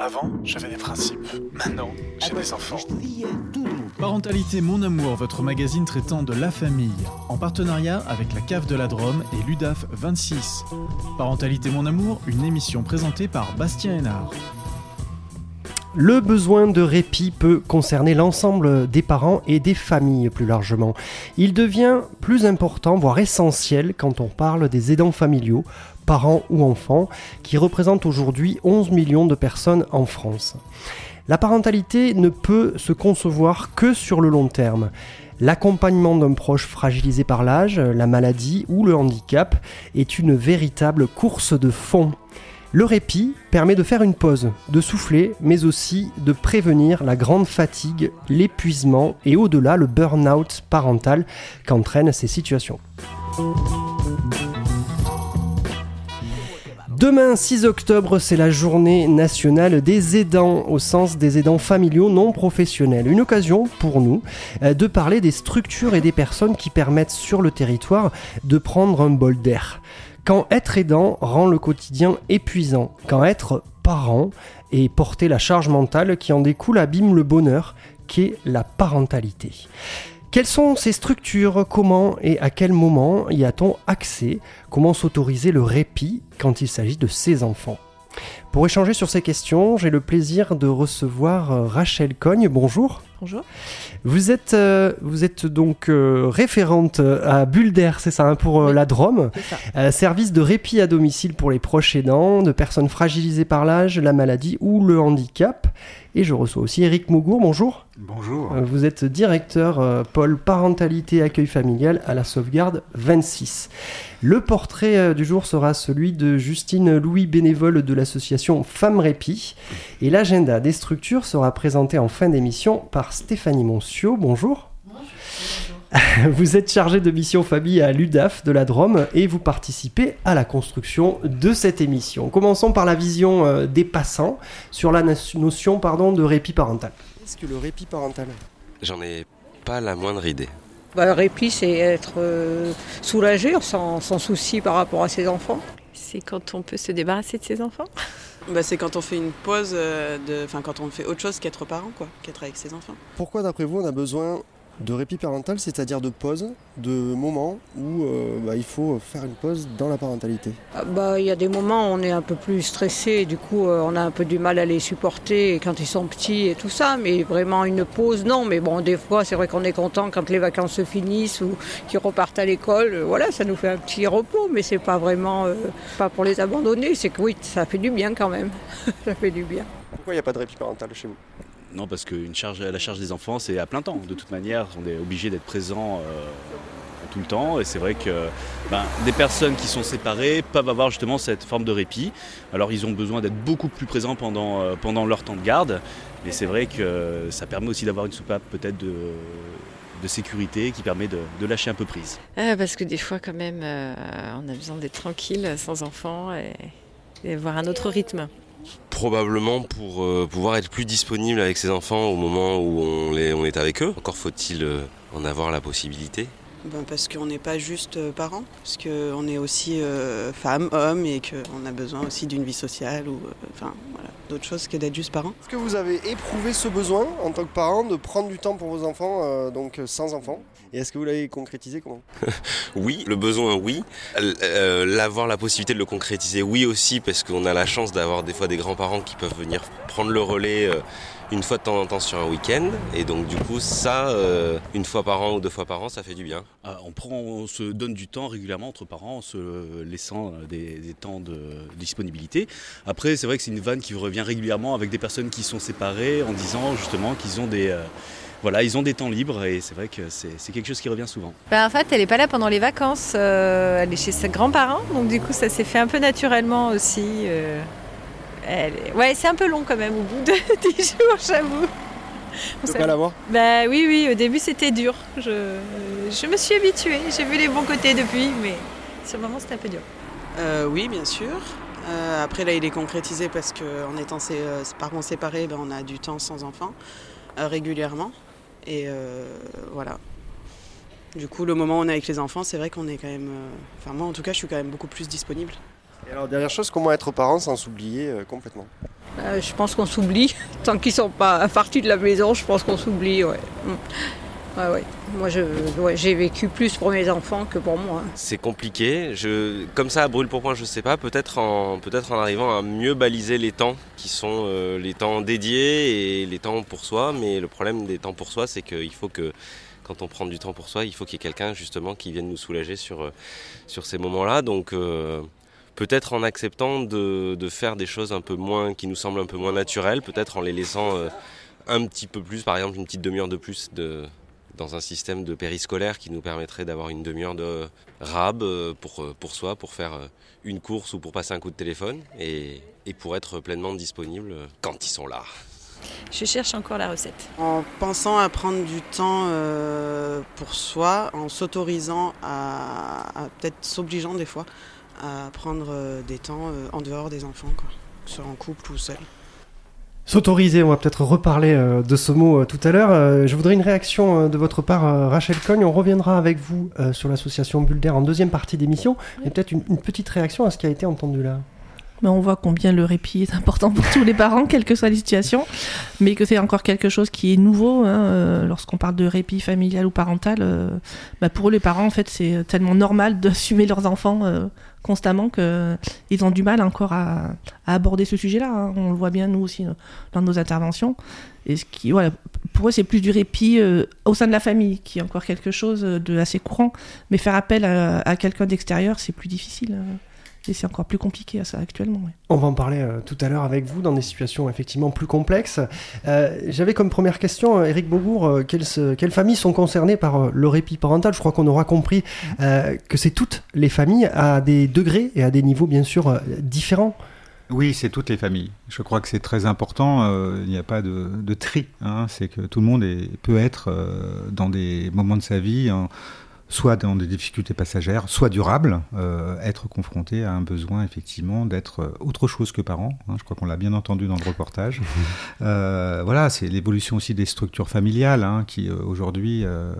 Avant, j'avais des principes. Maintenant, j'ai des enfants. Parentalité Mon Amour, votre magazine traitant de la famille, en partenariat avec la Cave de la Drôme et l'UDAF 26. Parentalité Mon Amour, une émission présentée par Bastien Hénard. Le besoin de répit peut concerner l'ensemble des parents et des familles plus largement. Il devient plus important, voire essentiel, quand on parle des aidants familiaux, parents ou enfants, qui représentent aujourd'hui 11 millions de personnes en France. La parentalité ne peut se concevoir que sur le long terme. L'accompagnement d'un proche fragilisé par l'âge, la maladie ou le handicap est une véritable course de fond. Le répit permet de faire une pause, de souffler, mais aussi de prévenir la grande fatigue, l'épuisement et au-delà le burn-out parental qu'entraînent ces situations. Demain 6 octobre, c'est la journée nationale des aidants au sens des aidants familiaux non professionnels. Une occasion pour nous euh, de parler des structures et des personnes qui permettent sur le territoire de prendre un bol d'air. Quand être aidant rend le quotidien épuisant, quand être parent et porter la charge mentale qui en découle abîme le bonheur qu'est la parentalité. Quelles sont ces structures? Comment et à quel moment y a-t-on accès? Comment s'autoriser le répit quand il s'agit de ses enfants? Pour échanger sur ces questions, j'ai le plaisir de recevoir euh, Rachel Cogne. Bonjour. Bonjour. Vous êtes, euh, vous êtes donc euh, référente à Bulder, c'est ça, hein, pour euh, Oui, la Drôme, ça. Euh, service de répit à domicile pour les proches aidants, de personnes fragilisées par l'âge, la maladie ou le handicap. Et je reçois aussi Eric Mougour, bonjour. Bonjour. Euh, Vous êtes directeur euh, pôle parentalité et accueil familial à la sauvegarde 26. Le portrait euh, du jour sera celui de Justine Louis, bénévole de l'association Femmes Répit. Et l'agenda des structures sera présenté en fin d'émission par Stéphanie Moncio. Bonjour. Vous êtes chargé de mission famille à l'UDAF de la Drôme et vous participez à la construction de cette émission. Commençons par la vision euh, des passants sur la no- notion pardon, de répit parental. Qu'est-ce que le répit parental? J'en ai pas la moindre idée. Bah, le répit, c'est être euh, soulagé, sans, sans souci par rapport à ses enfants. C'est quand on peut se débarrasser de ses enfants. Bah, c'est quand on fait une pause, euh, enfin quand on fait autre chose qu'être parent, quoi, qu'être avec ses enfants. Pourquoi, d'après vous, on a besoin de répit parental, c'est-à-dire de pause, de moments où euh, bah, il faut faire une pause dans la parentalité Ah, bah, Il y a des moments où on est un peu plus stressé, et du coup euh, on a un peu du mal à les supporter quand ils sont petits et tout ça, mais vraiment une pause, non. Mais bon, des fois c'est vrai qu'on est content quand les vacances se finissent ou qu'ils repartent à l'école. Euh, Voilà, ça nous fait un petit repos, mais c'est pas vraiment, euh, pas pour les abandonner, c'est que oui, ça fait du bien quand même. ça fait du bien. Pourquoi il n'y a pas de répit parental chez vous? Non, parce qu'une charge, la charge des enfants, c'est à plein temps. De toute manière, on est obligé d'être présent euh, tout le temps. Et c'est vrai que ben, des personnes qui sont séparées peuvent avoir justement cette forme de répit. Alors, ils ont besoin d'être beaucoup plus présents pendant, euh, pendant leur temps de garde. Mais c'est vrai que ça permet aussi d'avoir une soupape peut-être de, sécurité qui permet de, de lâcher un peu prise. Ah, parce que des fois, quand même, euh, on a besoin d'être tranquille, sans enfants, et, et avoir un autre rythme. Probablement pour euh, pouvoir être plus disponible avec ses enfants au moment où on, est avec eux. Encore faut-il euh, en avoir la possibilité. Ben, parce qu'on n'est pas juste euh, parent, parce qu'on est aussi euh, femme, homme, et qu'on a besoin aussi d'une vie sociale ou euh, enfin voilà, d'autres choses que d'être juste parent. Est-ce que vous avez éprouvé ce besoin en tant que parent de prendre du temps pour vos enfants, euh, donc sans enfants? Et est-ce que vous l'avez concrétisé comment? Oui, le besoin, oui. L'avoir la possibilité de le concrétiser, oui aussi, parce qu'on a la chance d'avoir des fois des grands-parents qui peuvent venir prendre le relais euh, une fois de temps en temps sur un week-end. Et donc du coup, ça, euh, une fois par an ou deux fois par an, ça fait du bien. Ah, on, prend, on se donne du temps régulièrement entre parents en se laissant euh, des, des temps de disponibilité. Après, c'est vrai que c'est une vanne qui revient régulièrement avec des personnes qui sont séparées en disant justement qu'ils ont des, euh, voilà, ils ont des temps libres et c'est vrai que c'est c'est quelque chose qui revient souvent. Bah, en fait, elle n'est pas là pendant les vacances. euh, elle est chez ses grands-parents, donc du coup, ça s'est fait un peu naturellement aussi. euh, elle est- Ouais, c'est un peu long quand même au bout de 10 jours, j'avoue. On pas l'avoir Bah oui, oui, au début c'était dur. Je, je me suis habituée, j'ai vu les bons côtés depuis, mais sur le moment c'était un peu dur. Euh, oui, bien sûr. Euh, après là, il est concrétisé parce qu'en étant sé- euh, parents séparés, ben, on a du temps sans enfants euh, régulièrement. Et euh, voilà. Du coup, le moment où on est avec les enfants, c'est vrai qu'on est quand même. Enfin, moi en tout cas, je suis quand même beaucoup plus disponible. Et alors, dernière chose, comment être parent sans s'oublier euh, complètement? Euh, je pense qu'on s'oublie. Tant qu'ils sont pas partis de la maison, je pense qu'on s'oublie, ouais. Mm. Ouais, ouais. Moi, ouais, j'ai vécu plus pour mes enfants que pour moi. C'est compliqué. Je, comme ça, à brûle pour point, je sais pas. Peut-être en, arrivant à mieux baliser les temps qui sont euh, les temps dédiés et les temps pour soi. Mais le problème des temps pour soi, c'est qu'il faut que quand on prend du temps pour soi, il faut qu'il y ait quelqu'un justement qui vienne nous soulager sur, sur ces moments-là. Donc euh, peut-être en acceptant de, de, faire des choses un peu moins, qui nous semblent un peu moins naturelles, peut-être en les laissant euh, un petit peu plus, par exemple une petite demi-heure de plus de, dans un système de périscolaire qui nous permettrait d'avoir une demi-heure de rab pour, pour soi, pour faire une course ou pour passer un coup de téléphone et, et pour être pleinement disponible quand ils sont là. Je cherche encore la recette. En pensant à prendre du temps euh, pour soi, en s'autorisant à, à peut-être s'obligeant des fois à prendre euh, des temps euh, en dehors des enfants, quoi, soit en couple ou seul. S'autoriser, on va peut-être reparler euh, de ce mot tout à l'heure. Je voudrais une réaction de votre part, Rachel Cogne. On reviendra avec vous sur l'association Bulder en deuxième partie d'émission. Et peut-être une, une petite réaction à ce qui a été entendu là. Mais on voit combien le répit est important pour tous les parents, quelle que soit la situation, mais que c'est encore quelque chose qui est nouveau hein, euh, lorsqu'on parle de répit familial ou parental. Euh, bah pour eux, les parents, en fait, c'est tellement normal d'assumer leurs enfants euh, constamment qu'ils ont du mal encore à, aborder ce sujet-là. Hein. On le voit bien nous aussi dans nos interventions. Et ce qui, voilà, pour eux, c'est plus du répit au sein de la famille, qui est encore quelque chose de assez courant. Mais faire appel à, à quelqu'un d'extérieur, c'est plus difficile. Et c'est encore plus compliqué à ça actuellement. Oui. On va en parler euh, tout à l'heure avec vous dans des situations effectivement plus complexes. Euh, J'avais comme première question, Eric Beaubourg, euh, quelles, quelles, familles sont concernées par euh, le répit parental? Je crois qu'on aura compris euh, que c'est toutes les familles à des degrés et à des niveaux bien sûr euh, différents. Oui, c'est toutes les familles. Je crois que c'est très important. Euh, il n'y a pas de, de tri. Hein. C'est que tout le monde est, peut être dans des moments de sa vie. En, soit dans des difficultés passagères, soit durables, euh, être confronté à un besoin effectivement d'être autre chose que parent. Hein, je crois qu'on l'a bien entendu dans le reportage. Euh, voilà, c'est l'évolution aussi des structures familiales hein, qui euh, aujourd'hui euh,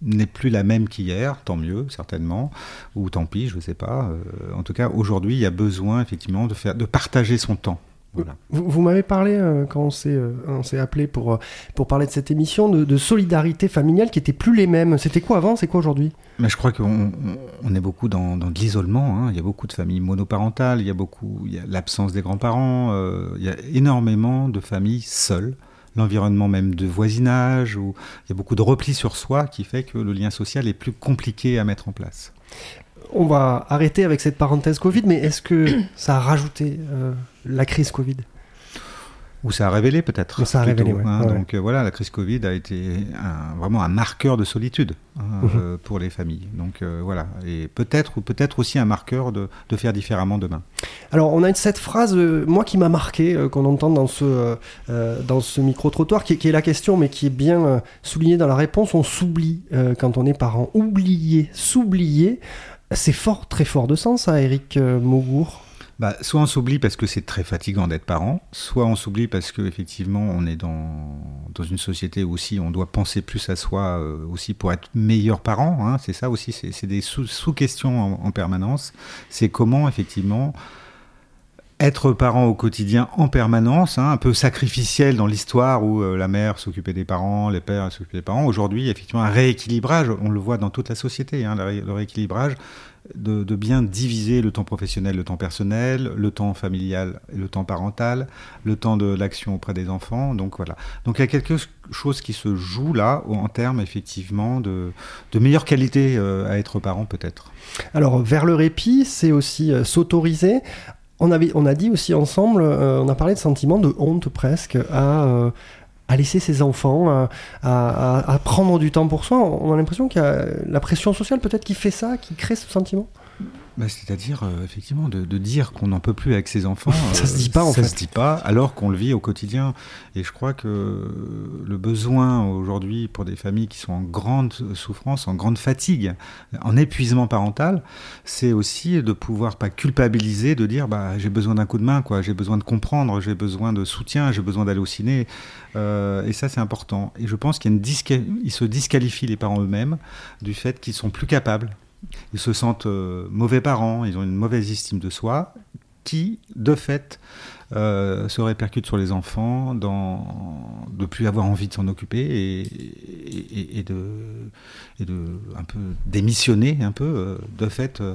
n'est plus la même qu'hier, tant mieux certainement, ou tant pis, je ne sais pas. en tout cas, aujourd'hui, il y a besoin effectivement de faire, de partager son temps. Voilà. Vous, vous m'avez parlé, euh, quand on s'est, euh, on s'est appelé pour, euh, pour parler de cette émission, de, de, solidarité familiale qui n'étaient plus les mêmes. C'était quoi avant C'est quoi aujourd'hui? Mais Je crois qu'on on est beaucoup dans, dans de l'isolement. Hein. Il y a beaucoup de familles monoparentales, il y a, beaucoup, il y a l'absence des grands-parents, euh, il y a énormément de familles seules. L'environnement même de voisinage, où il y a beaucoup de repli sur soi qui fait que le lien social est plus compliqué à mettre en place. On va arrêter avec cette parenthèse Covid, mais est-ce que ça a rajouté euh, la crise Covid? Ou ça a révélé peut-être. Ça a révélé, ouais. hein, ouais. Donc euh, voilà, la crise Covid a été un, vraiment un marqueur de solitude hein, Mhm. euh, pour les familles. Donc euh, voilà, et peut-être ou peut-être aussi un marqueur de, de, faire différemment demain. Alors on a cette phrase, moi qui m'a marqué, qu'on entend dans ce dans ce micro trottoir, qui, qui, est la question, mais qui est bien soulignée dans la réponse. On s'oublie quand on est parent. Oublier, s'oublier, c'est fort, très fort de sens, ça, Eric euh, Maubourg. Bah, soit on s'oublie parce que c'est très fatigant d'être parent, soit on s'oublie parce que effectivement on est dans, dans une société où aussi on doit penser plus à soi euh, aussi pour être meilleur parent. Hein, c'est ça aussi, c'est des sous-questions sous en, en, permanence. C'est comment effectivement être parent au quotidien en permanence, hein, un peu sacrificiel dans l'histoire où euh, la mère s'occupait des parents, les pères s'occupaient des parents. Aujourd'hui, effectivement, un rééquilibrage, on le voit dans toute la société, hein, le, ré le rééquilibrage de, de, bien diviser le temps professionnel, le temps personnel, le temps familial et le temps parental, le temps de l'action auprès des enfants. Donc voilà. Donc il y a quelque chose qui se joue là en termes effectivement de, de meilleure qualité euh, à être parent peut-être. Alors vers le répit, c'est aussi euh, s'autoriser on, avait, on a dit aussi ensemble, euh, on a parlé de sentiment de honte presque à, euh, laisser ses enfants, à, à, prendre du temps pour soi. On a l'impression qu'il y a la pression sociale peut-être qui fait ça, qui crée ce sentiment? Bah, C'est-à-dire, euh, effectivement, de, de dire qu'on n'en peut plus avec ses enfants. ça euh, se dit pas, en ça fait. se dit pas, alors qu'on le vit au quotidien. Et je crois que le besoin aujourd'hui pour des familles qui sont en grande souffrance, en grande fatigue, en épuisement parental, c'est aussi de pouvoir pas culpabiliser, de dire bah, j'ai besoin d'un coup de main, quoi, j'ai besoin de comprendre, j'ai besoin de soutien, j'ai besoin d'aller au ciné. Euh, et ça, c'est important. Et je pense qu'ils se disqualifient les parents eux-mêmes du fait qu'ils sont plus capables ils se sentent euh, mauvais parents, ils ont une mauvaise estime de soi, qui, de fait, euh, se répercute sur les enfants, dans de plus avoir envie de s'en occuper et, et, de, et de un peu démissionner un peu euh, de fait. Euh,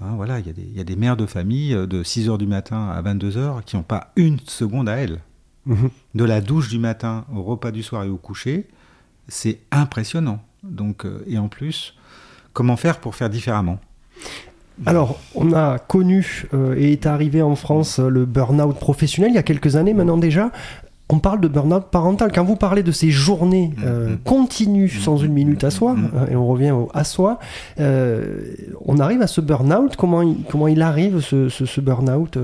hein, voilà, il y, y, a des mères de famille de 6 h du matin à 22 h qui n'ont pas une seconde à elles. Mhm. De la douche du matin au repas du soir et au coucher, c'est impressionnant. Donc, et en plus, comment faire pour faire différemment alors, on a connu euh, et est arrivé en France le burn-out professionnel il y a quelques années maintenant déjà. On parle de burn-out parental. Quand vous parlez de ces journées euh, mm-hmm. continues sans une minute à soi, mm-hmm. et on revient au à soi, on arrive à ce burn-out. Comment il, comment il arrive ce, ce, burn-out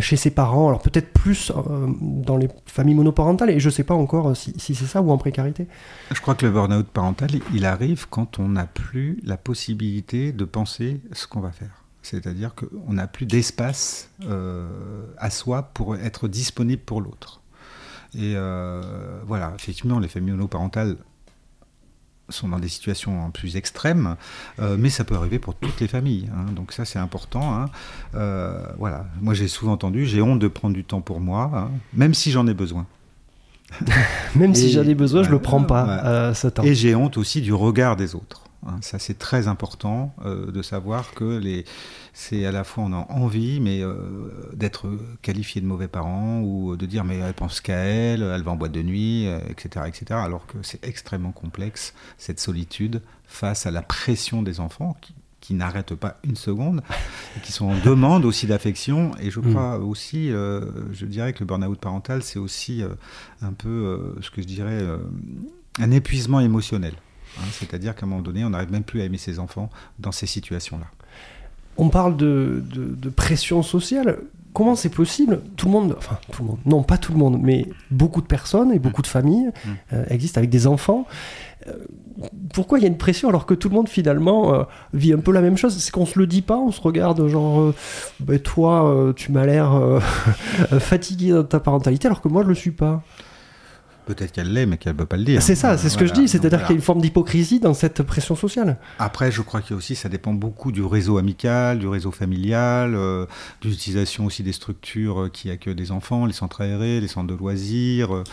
chez ses parents? Alors peut-être plus dans les familles monoparentales, et je ne sais pas encore si, si c'est ça ou en précarité. Je crois que le burn-out parental, il arrive quand on n'a plus la possibilité de penser ce qu'on va faire. C'est-à-dire qu'on n'a plus d'espace euh, à soi pour être disponible pour l'autre. Et euh, voilà, effectivement, les familles monoparentales sont dans des situations plus extrêmes, euh, mais ça peut arriver pour toutes les familles. Hein. donc ça, c'est important. Hein. voilà, moi j'ai souvent entendu, j'ai honte de prendre du temps pour moi, hein, même si j'en ai besoin. Même si j'en ai besoin, je le prends pas, euh, ce temps. Et j'ai honte aussi du regard des autres. Hein. ça, c'est très important euh, de savoir que les, c'est à la fois on a envie, mais euh, d'être qualifié de mauvais parent ou de dire mais elle pense qu'à elle, elle va en boîte de nuit, etc., etc. Alors que c'est extrêmement complexe cette solitude face à la pression des enfants qui, qui n'arrêtent pas une seconde, et qui sont en demande aussi d'affection. Et je mm. crois aussi, euh, je dirais que le burn-out parental, c'est aussi euh, un peu euh, ce que je dirais un épuisement émotionnel. Hein. C'est-à-dire qu'à un moment donné, on n'arrive même plus à aimer ses enfants dans ces situations-là. On parle de, de, pression sociale comment c'est possible? Tout le monde, enfin tout le monde, non pas tout le monde, mais beaucoup de personnes et beaucoup de familles mm. existent avec des enfants pourquoi il y a une pression alors que tout le monde finalement euh, vit un peu la même chose? C'est qu'on se le dit pas, on se regarde genre euh, ben, toi euh, tu m'as l'air fatigué dans ta parentalité alors que moi je le suis pas. Peut-être qu'elle l'est, mais qu'elle ne peut pas le dire. C'est ça, c'est ce que je dis. C'est-à-dire qu'il y a une forme d'hypocrisie dans cette pression sociale. Après, je crois qu'il aussi, ça dépend beaucoup du réseau amical, du réseau familial, de l'utilisation aussi des structures qui accueillent des enfants, les centres aérés, les centres de loisirs.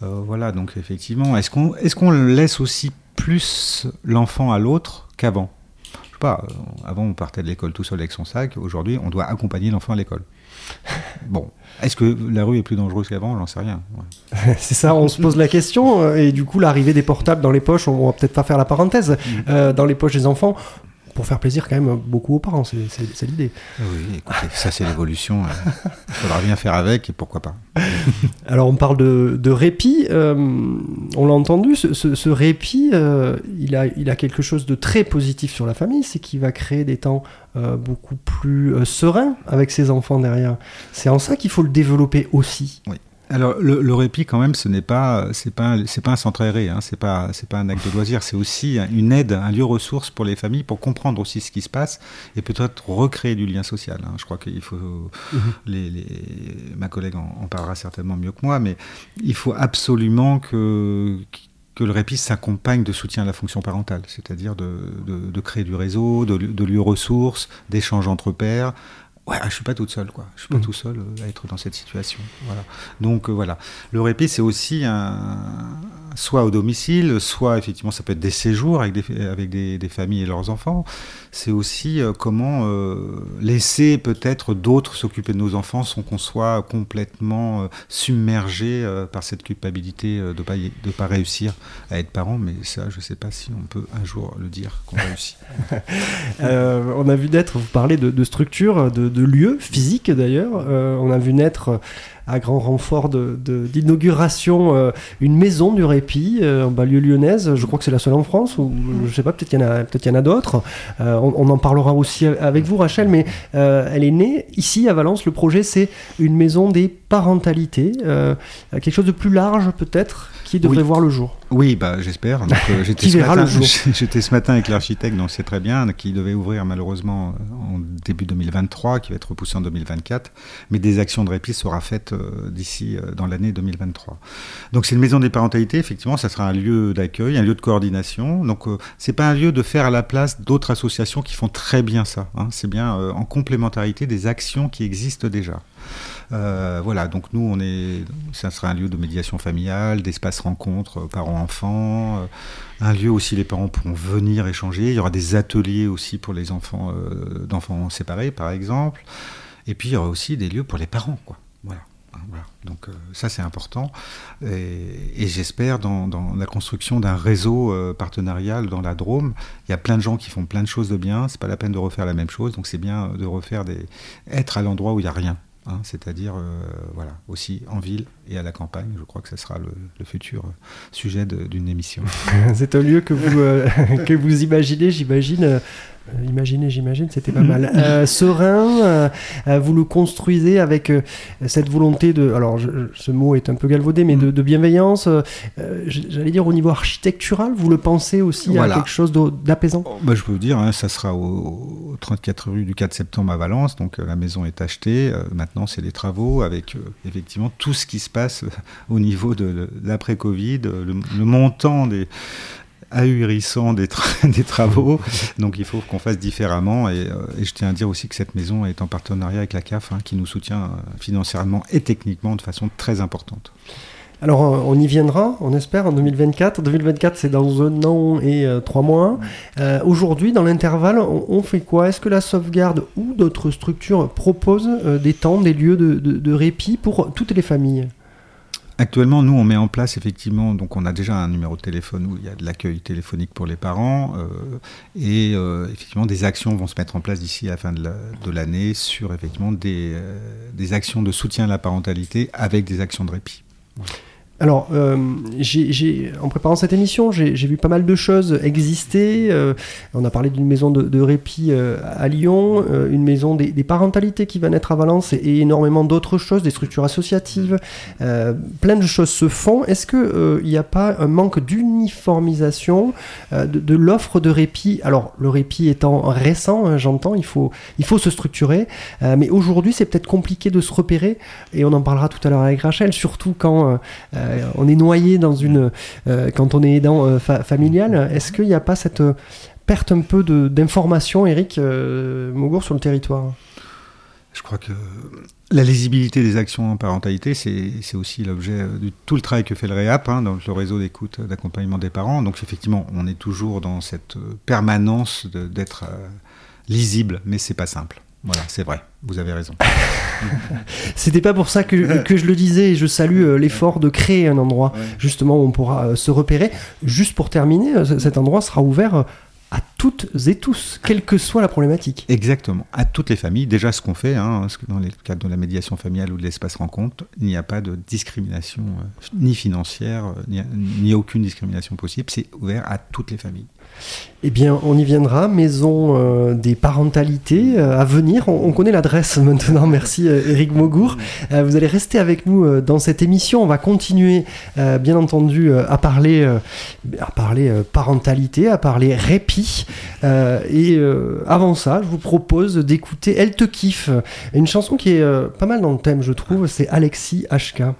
voilà, donc effectivement, est-ce qu'on est qu'on laisse aussi plus l'enfant à l'autre qu'avant? Je sais pas, euh, avant on partait de l'école tout seul avec son sac, aujourd'hui on doit accompagner l'enfant à l'école. Bon, est-ce que la rue est plus dangereuse qu'avant? J'en sais rien. c'est ça, on se pose la question, euh, et du coup l'arrivée des portables dans les poches, on va peut-être pas faire la parenthèse, mm. euh, dans les poches des enfants, pour faire plaisir quand même beaucoup aux parents, c'est l'idée. Oui, écoutez, ça c'est l'évolution. Hein. Il faudra bien faire avec et pourquoi pas. Alors on parle de, répit, euh, on l'a entendu, ce, répit, euh, il, a, il a quelque chose de très positif sur la famille, c'est qu'il va créer des temps euh, beaucoup plus sereins avec ses enfants derrière. C'est en ça qu'il faut le développer aussi. Oui. Alors le, répit quand même, ce n'est pas c'est pas c'est pas un centre aéré, hein, c'est pas c'est pas un acte de loisir, c'est aussi une aide, un lieu ressource pour les familles pour comprendre aussi ce qui se passe et peut-être recréer du lien social. Hein. Je crois qu'il faut mhm. les, ma collègue en, parlera certainement mieux que moi, mais il faut absolument que que le répit s'accompagne de soutien à la fonction parentale, c'est-à-dire de, de, créer du réseau, de, de lieux ressources, d'échanges entre pairs, ouais, je suis pas toute seule, quoi. Je suis pas mmh. tout seul euh, à être dans cette situation. Voilà. Donc euh, voilà, le répit c'est aussi un, soit au domicile, soit effectivement ça peut être des séjours avec des, avec des, familles et leurs enfants. C'est aussi euh, comment euh, laisser peut-être d'autres s'occuper de nos enfants sans qu'on soit complètement euh, submergé par cette culpabilité de pas de pas réussir à être parent. Mais ça, je sais pas si on peut un jour le dire qu'on réussit. on a vu naître, vous parlez de, de structure, de, de lieux physiques d'ailleurs. on a vu naître à grand renfort d'inauguration euh, une maison du répit euh, en banlieue lyonnaise. Je crois que c'est la seule en France, ou je sais pas, peut-être qu'il y en a, peut-être y en a d'autres. Euh, on, on, en parlera aussi avec vous, Rachel, mais elle est née ici à Valence. Le projet, c'est une maison des parentalités, quelque chose de plus large peut-être? Qui devrait voir le jour. Oui, bah, j'espère. Euh, j'étais, ce matin, j'étais ce matin avec l'architecte, donc c'est très bien, qui devait ouvrir malheureusement euh, en début 2023, qui va être repoussé en 2024. Mais des actions de répit sera faites euh, d'ici dans l'année 2023. Donc c'est une maison des parentalités, effectivement, ça sera un lieu d'accueil, un lieu de coordination. Donc c'est pas un lieu de faire à la place d'autres associations qui font très bien ça. Hein. C'est bien en complémentarité des actions qui existent déjà. Euh, voilà, donc nous, on est, ça sera un lieu de médiation familiale, d'espace rencontre euh, parents-enfants, euh, un lieu aussi les parents pourront venir échanger. Il y aura des ateliers aussi pour les enfants d'enfants séparés, par exemple. Et puis il y aura aussi des lieux pour les parents, quoi. Voilà. Voilà. Donc ça c'est important et, j'espère dans, la construction d'un réseau partenarial dans la Drôme, il y a plein de gens qui font plein de choses de bien. C'est pas la peine de refaire la même chose, donc c'est bien de refaire des être à l'endroit où il y a rien. Hein, c'est-à-dire euh, voilà, aussi en ville et à la campagne. Je crois que ce sera le, futur sujet d'une émission. C'est un lieu que vous, euh, que vous imaginez, j'imagine, euh, imaginez, j'imagine, c'était pas mal. Euh, serein, euh, vous le construisez avec cette volonté de. Alors, ce mot est un peu galvaudé, mais de, bienveillance. J'allais dire au niveau architectural, vous le pensez aussi à quelque chose d'apaisant? Oh, bah, Je peux vous dire, hein, ça sera au, 34 rue du 4 septembre à Valence. Donc, la maison est achetée. maintenant, c'est les travaux avec effectivement tout ce qui se passe au niveau de, l'après-Covid, le montant des ahurissant des, travaux. Donc il faut qu'on fasse différemment. Euh, et, je tiens à dire aussi que cette maison est en partenariat avec la CAF, hein, qui nous soutient euh, financièrement et techniquement de façon très importante. Alors on y viendra, on espère, en 2024. 2024, c'est dans un an et trois mois. Euh, aujourd'hui, dans l'intervalle, on, fait quoi? Est-ce que la sauvegarde ou d'autres structures proposent des temps, des lieux de répit pour toutes les familles? Actuellement, nous, on met en place effectivement, donc on a déjà un numéro de téléphone où il y a de l'accueil téléphonique pour les parents, euh, et euh, effectivement, des actions vont se mettre en place d'ici à la fin de l'année sur effectivement des, euh, des, actions de soutien à la parentalité avec des actions de répit. Alors, euh, en préparant cette émission, j'ai vu pas mal de choses exister. Euh, on a parlé d'une maison de, répit euh, à Lyon, une maison des, parentalités qui va naître à Valence et, énormément d'autres choses, des structures associatives. plein de choses se font. Est-ce qu'il n'y a pas un manque d'uniformisation de, l'offre de répit? Alors, le répit étant récent, hein, j'entends, il faut, il faut se structurer. mais aujourd'hui, c'est peut-être compliqué de se repérer et on en parlera tout à l'heure avec Rachel, surtout quand on est noyé dans une. Euh, quand on est aidant euh, familial, est-ce qu'il n'y a pas cette perte un peu d'information, Eric Mogour, sur le territoire? Je crois que la lisibilité des actions en parentalité, c'est aussi l'objet de tout le travail que fait le REAP, hein, dans le réseau d'écoute d'accompagnement des parents. Donc effectivement, on est toujours dans cette permanence d'être lisible, mais c'est pas simple. Voilà, c'est vrai, vous avez raison. C'était pas pour ça que, que, je le disais, et je salue euh, l'effort de créer un endroit justement où on pourra euh, se repérer. Juste pour terminer, euh, cet endroit sera ouvert à toutes et tous, quelle que soit la problématique. Exactement, à toutes les familles. Déjà, ce qu'on fait, hein, dans le cadre de la médiation familiale ou de l'espace rencontre, il n'y a pas de discrimination ni financière, ni, ni aucune discrimination possible. C'est ouvert à toutes les familles. Eh bien, on y viendra. Maison euh, des parentalités euh, à venir. On, connaît l'adresse maintenant. Merci, Eric euh, Mogour. vous allez rester avec nous dans cette émission. On va continuer, bien entendu, à parler, à parler parentalité, à parler répit. et avant ça, je vous propose d'écouter Elle te kiffe, une chanson qui est pas mal dans le thème, je trouve. C'est Alexis HK.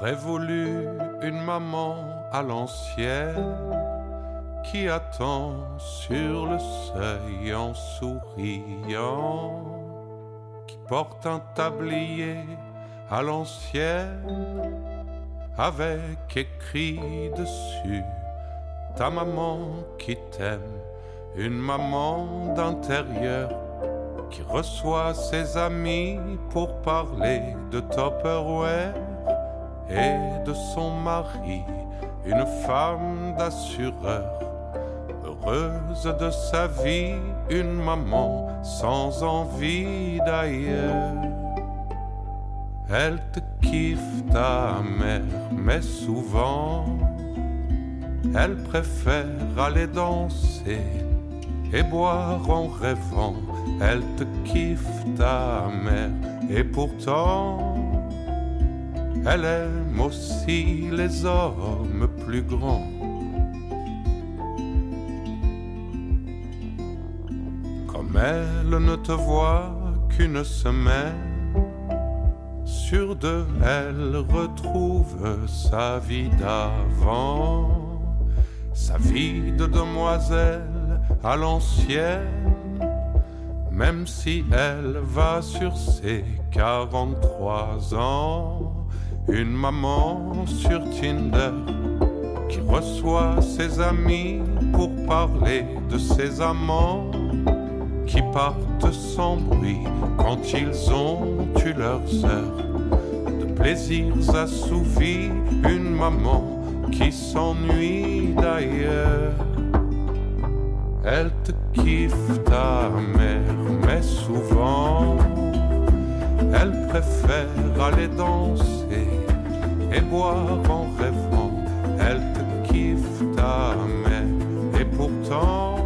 J'aurais voulu une maman à l'ancienne qui attend sur le seuil en souriant, qui porte un tablier à l'ancienne avec écrit dessus ta maman qui t'aime, une maman d'intérieur qui reçoit ses amis pour parler de Tupperware et de son mari, une femme d'assureur, heureuse de sa vie, une maman sans envie d'ailleurs. Elle te kiffe ta mère, mais souvent, elle préfère aller danser et boire en rêvant. Elle te kiffe ta mère, et pourtant, elle aime aussi les hommes plus grands. Comme elle ne te voit qu'une semaine, sur deux, elle retrouve sa vie d'avant, sa vie de demoiselle à l'ancienne, même si elle va sur ses 43 ans, une maman sur Tinder qui reçoit ses amis pour parler de ses amants qui partent sans bruit quand ils ont eu leurs heures de plaisirs assouvis, une maman qui s'ennuie d'ailleurs. Elle te kiffe ta mère, mais souvent elle préfère aller danser et boire en rêvant. Elle te kiffe ta mère, et pourtant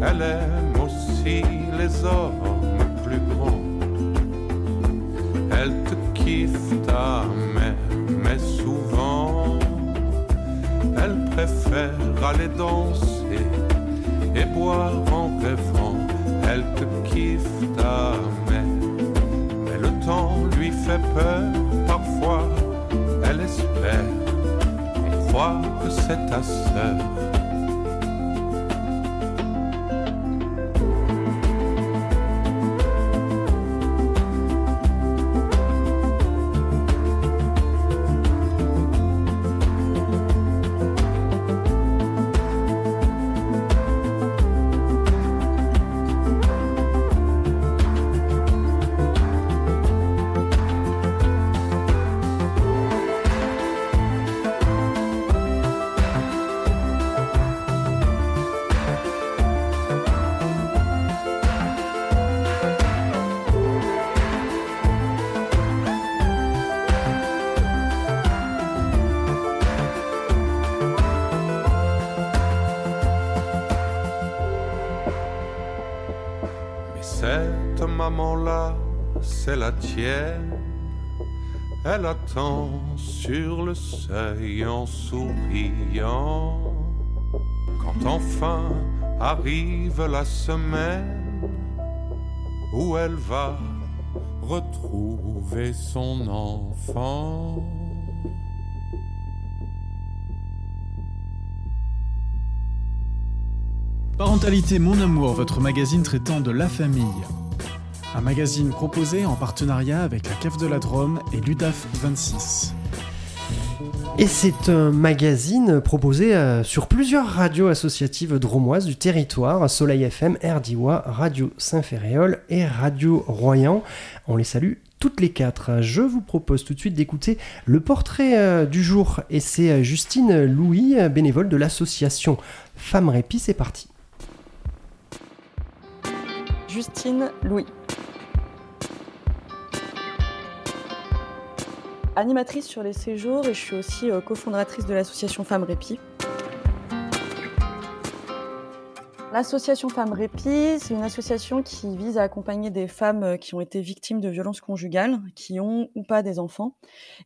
elle aime aussi les hommes plus grands. Elle te kiffe ta mère, mais souvent elle préfère aller danser et boire en rêvant. Elle te kiffe ta mère, mais le temps lui fait peur. Elle espère, on croit que c'est ta sœur. C'est la tienne. Elle attend sur le seuil en souriant. Quand enfin arrive la semaine où elle va retrouver son enfant. Parentalité Mon Amour, votre magazine traitant de la famille. Un magazine proposé en partenariat avec la CAF de la Drôme et l'UDAF 26. Et c'est un magazine proposé euh, sur plusieurs radios associatives dromoises du territoire, Soleil FM, RDIWA, Radio Saint-Ferréol et Radio Royan. On les salue toutes les quatre. Je vous propose tout de suite d'écouter le portrait euh, du jour et c'est euh, Justine Louis, bénévole de l'association Femmes Répit. C'est parti. Justine Louis. Animatrice sur les séjours et je suis aussi euh, cofondatrice de l'association Femmes Répit. L'association Femmes Répit, c'est une association qui vise à accompagner des femmes euh, qui ont été victimes de violences conjugales, qui ont ou pas des enfants,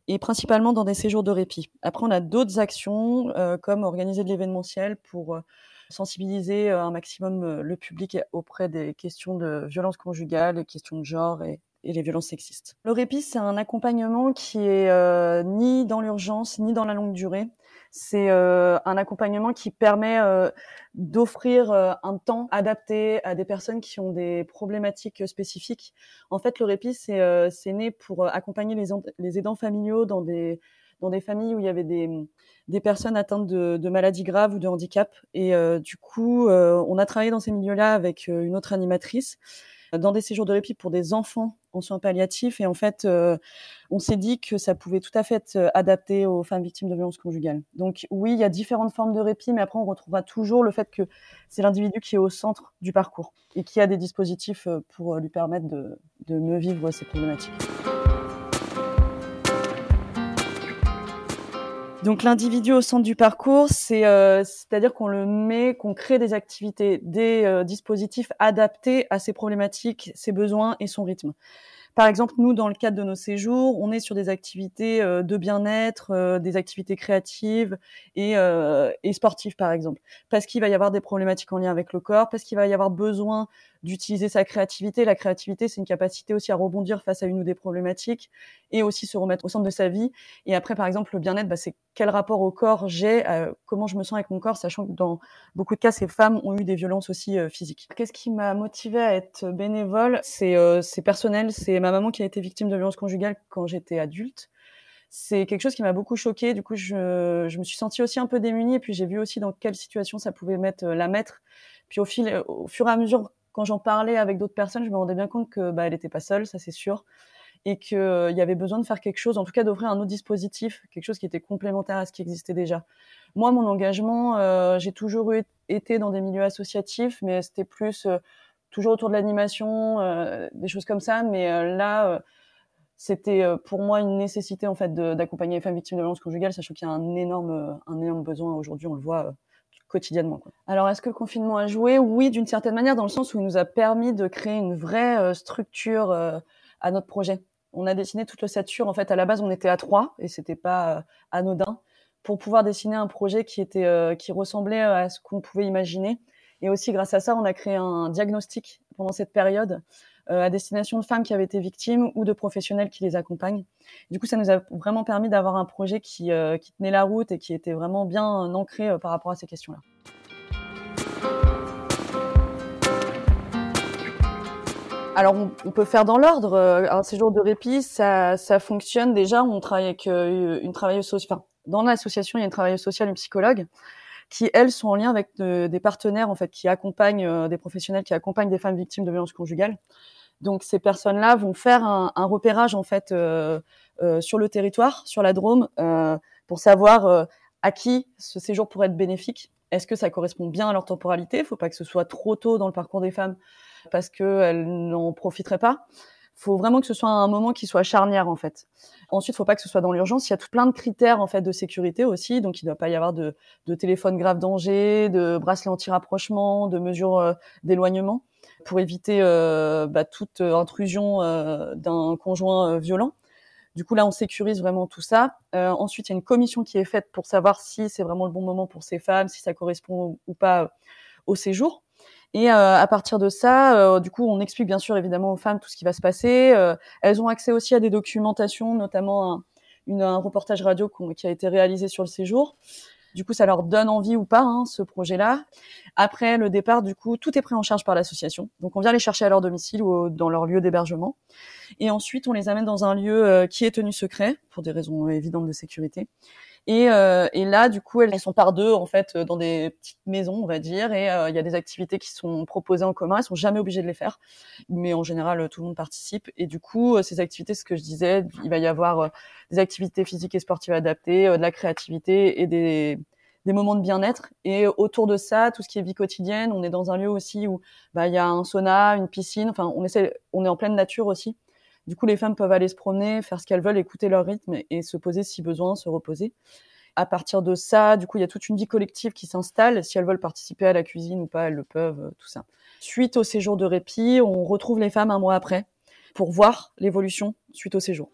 et principalement dans des séjours de répit. Après, on a d'autres actions, euh, comme organiser de l'événementiel pour sensibiliser euh, un maximum euh, le public auprès des questions de violences conjugales, des questions de genre et, et les violences sexistes. Le répit, c'est un accompagnement qui est euh, ni dans l'urgence, ni dans la longue durée. C'est euh, un accompagnement qui permet euh, d'offrir euh, un temps adapté à des personnes qui ont des problématiques spécifiques. En fait, le répit, c'est né pour accompagner les, les aidants familiaux dans des dans des familles où il y avait des, des personnes atteintes de, maladies graves ou de handicap. Et euh, du coup, euh, on a travaillé dans ces milieux-là avec euh, une autre animatrice dans des séjours de répit pour des enfants en soins palliatifs. Et en fait, on s'est dit que ça pouvait tout à fait être adapté aux femmes victimes de violences conjugales. Donc oui, il y a différentes formes de répit, mais après, on retrouvera toujours le fait que c'est l'individu qui est au centre du parcours et qui a des dispositifs pour lui permettre de, de mieux vivre ces problématiques. Donc l'individu au centre du parcours, c'est euh, c'est-à-dire qu'on le met, qu'on crée des activités, des euh, dispositifs adaptés à ses problématiques, ses besoins et son rythme. Par exemple, nous, dans le cadre de nos séjours, on est sur des activités de bien-être, des activités créatives et, et sportives, par exemple, parce qu'il va y avoir des problématiques en lien avec le corps, parce qu'il va y avoir besoin d'utiliser sa créativité. La créativité, c'est une capacité aussi à rebondir face à une ou des problématiques et aussi se remettre au centre de sa vie. Et après, par exemple, le bien-être, bah, c'est quel rapport au corps j'ai, euh, comment je me sens avec mon corps, sachant que dans beaucoup de cas, ces femmes ont eu des violences aussi euh, physiques. Qu'est-ce qui m'a motivée à être bénévole? C'est euh, personnel, c'est ma maman qui a été victime de violences conjugales quand j'étais adulte c'est quelque chose qui m'a beaucoup choquée. Du coup, je, je, me suis sentie aussi un peu démunie. Et puis, j'ai vu aussi dans quelle situation ça pouvait mettre, la mettre. Puis, au, fil, au fur et à mesure quand j'en parlais avec d'autres personnes, je me rendais bien compte que bah, elle n'était pas seule, ça c'est sûr, et qu'il euh, y avait besoin de faire quelque chose, en tout cas d'offrir un autre dispositif, quelque chose qui était complémentaire à ce qui existait déjà. Moi, mon engagement, euh, j'ai toujours été dans des milieux associatifs, mais c'était plus euh, toujours autour de l'animation, des choses comme ça. Mais là, c'était pour moi une nécessité en fait d'accompagner les femmes victimes de violences conjugales, sachant qu'il y a un énorme, un énorme besoin aujourd'hui, on le voit quotidiennement. Alors, est-ce que le confinement a joué? Oui, d'une certaine manière, dans le sens où il nous a permis de créer une vraie euh, structure euh, à notre projet. On a dessiné toute l'ossature. En fait, à la base, on était à trois et c'était pas euh, anodin pour pouvoir dessiner un projet qui était qui ressemblait à ce qu'on pouvait imaginer. Et aussi, grâce à ça, on a créé un diagnostic pendant cette période à destination de femmes qui avaient été victimes ou de professionnels qui les accompagnent. Du coup, ça nous a vraiment permis d'avoir un projet qui, euh, qui, tenait la route et qui était vraiment bien ancré euh, par rapport à ces questions-là. Alors, on, peut faire dans l'ordre. Un séjour de répit, ça, ça fonctionne déjà. On travaille avec une travailleuse sociale. Enfin, dans l'association, il y a une travailleuse sociale, une psychologue, qui elles sont en lien avec des partenaires en fait qui accompagnent des professionnels qui accompagnent des femmes victimes de violences conjugales. Donc ces personnes-là vont faire un, repérage en fait euh, euh, sur le territoire, sur la Drôme, euh, pour savoir à qui ce séjour pourrait être bénéfique. Est-ce que ça correspond bien à leur temporalité? Il faut pas que ce soit trop tôt dans le parcours des femmes parce qu'elles n'en profiteraient pas. Faut vraiment que ce soit un moment qui soit charnière en fait. Ensuite, faut pas que ce soit dans l'urgence. Il y a tout plein de critères en fait de sécurité aussi, donc il ne doit pas y avoir de, de téléphone grave danger, de bracelet anti-rapprochement, de mesures d'éloignement pour éviter euh, bah, toute euh, intrusion euh, d'un conjoint violent. Du coup, là, on sécurise vraiment tout ça. ensuite, il y a une commission qui est faite pour savoir si c'est vraiment le bon moment pour ces femmes, si ça correspond ou pas au séjour. Et à partir de ça, du coup, on explique bien sûr évidemment aux femmes tout ce qui va se passer. elles ont accès aussi à des documentations, notamment un, une, un reportage radio qui a été réalisé sur le séjour. Du coup, ça leur donne envie ou pas, hein, ce projet-là. Après le départ, du coup, tout est pris en charge par l'association. Donc, on vient les chercher à leur domicile ou dans leur lieu d'hébergement. Et ensuite, on les amène dans un lieu euh, qui est tenu secret, pour des raisons évidentes de sécurité. Et, euh, et, là, du coup, elles sont par deux, en fait, dans des petites maisons, on va dire. Et euh, il y a des activités qui sont proposées en commun. Elles sont jamais obligées de les faire, mais en général, tout le monde participe. Et du coup, ces activités, ce que je disais, il va y avoir des activités physiques et sportives adaptées, de la créativité et des, des moments de bien-être. Et autour de ça, tout ce qui est vie quotidienne, on est dans un lieu aussi où bah, il y a un sauna, une piscine. Enfin, on essaie, on est en pleine nature aussi. Du coup, les femmes peuvent aller se promener, faire ce qu'elles veulent, écouter leur rythme et se poser si besoin, se reposer. À partir de ça, du coup, il y a toute une vie collective qui s'installe. Si elles veulent participer à la cuisine ou pas, elles le peuvent, euh, tout ça. Suite au séjour de répit, on retrouve les femmes un mois après pour voir l'évolution suite au séjour.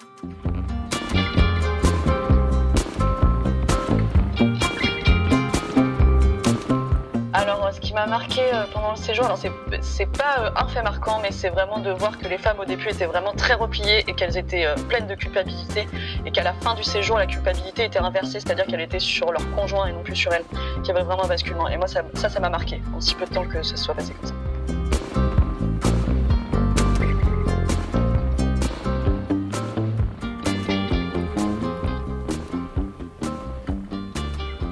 Ce qui m'a marqué euh, pendant le séjour, alors c'est pas euh, un fait marquant, mais c'est vraiment de voir que les femmes au début étaient vraiment très repliées et qu'elles étaient euh, pleines de culpabilité et qu'à la fin du séjour, la culpabilité était inversée, c'est-à-dire qu'elle était sur leur conjoint et non plus sur elle, qu'il y avait vraiment un basculement. Et moi, ça, ça m'a marqué en si peu de temps que ça soit passé comme ça.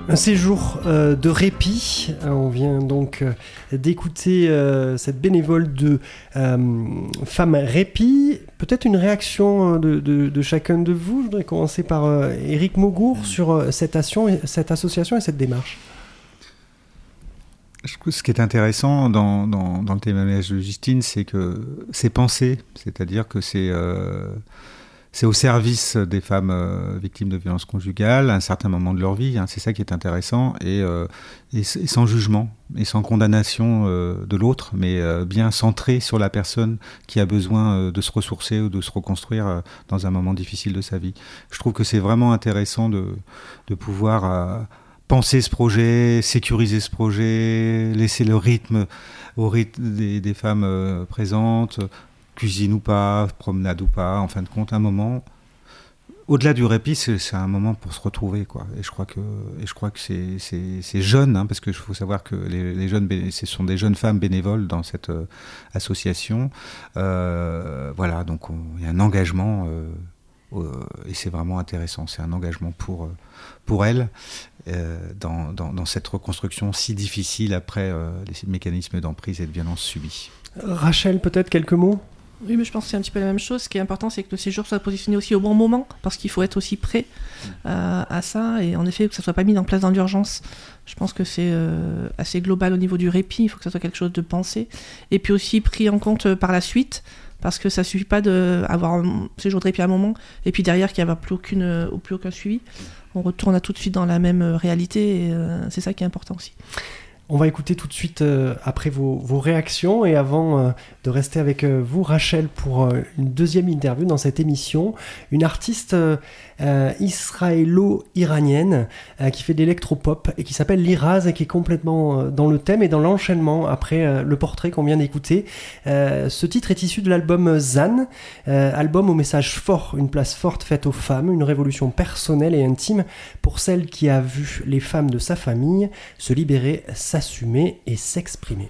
Un séjour euh, de répit. Euh, on vient donc euh, d'écouter cette bénévole de Femmes Répit. Peut-être une réaction de, chacun de vous. Je voudrais commencer par Eric Maugour sur cette, cette association et cette démarche. Ce qui est intéressant dans, le témoignage de Justine, c'est que c'est pensé, c'est-à-dire que c'est c'est au service des femmes euh, victimes de violences conjugales à un certain moment de leur vie. Hein, c'est ça qui est intéressant et, euh, sans jugement et sans condamnation euh, de l'autre, mais bien centré sur la personne qui a besoin de se ressourcer ou de se reconstruire dans un moment difficile de sa vie. Je trouve que c'est vraiment intéressant de, pouvoir penser ce projet, sécuriser ce projet, laisser le rythme au rythme des femmes présentes, cuisine ou pas, promenade ou pas, en fin de compte, un moment. Au-delà du répit, c'est un moment pour se retrouver, quoi. Et je crois que, et je crois que c'est jeune, hein, parce que faut savoir que les, les, jeunes, ce sont des jeunes femmes bénévoles dans cette euh, association. Euh, voilà, donc il y a un engagement, euh, et c'est vraiment intéressant. C'est un engagement pour pour elles dans, dans, dans, cette reconstruction si difficile après les mécanismes d'emprise et de violence subies. Rachel, peut-être quelques mots? Oui, mais je pense que c'est un petit peu la même chose. Ce qui est important, c'est que le séjour soit positionné aussi au bon moment, parce qu'il faut être aussi prêt euh, à ça, et en effet, que ça soit pas mis en place dans l'urgence. Je pense que c'est euh, assez global au niveau du répit, il faut que ça soit quelque chose de pensé, et puis aussi pris en compte euh, par la suite, parce que ça suffit pas d'avoir un séjour de répit à un moment, et puis derrière qu'il n'y a plus, aucune, plus aucun suivi. On retourne à tout de suite dans la même réalité, et c'est ça qui est important aussi. On va écouter tout de suite euh, après vos, réactions et avant euh, de rester avec euh, vous, Rachel, pour une deuxième interview dans cette émission, une artiste israélo-iranienne qui fait de l'électropop et qui s'appelle Liraz et qui est complètement dans le thème et dans l'enchaînement après le portrait qu'on vient d'écouter. ce titre est issu de l'album Zan, album au message fort, une place forte faite aux femmes, une révolution personnelle et intime pour celle qui a vu les femmes de sa famille se libérer, s'assumer et s'exprimer.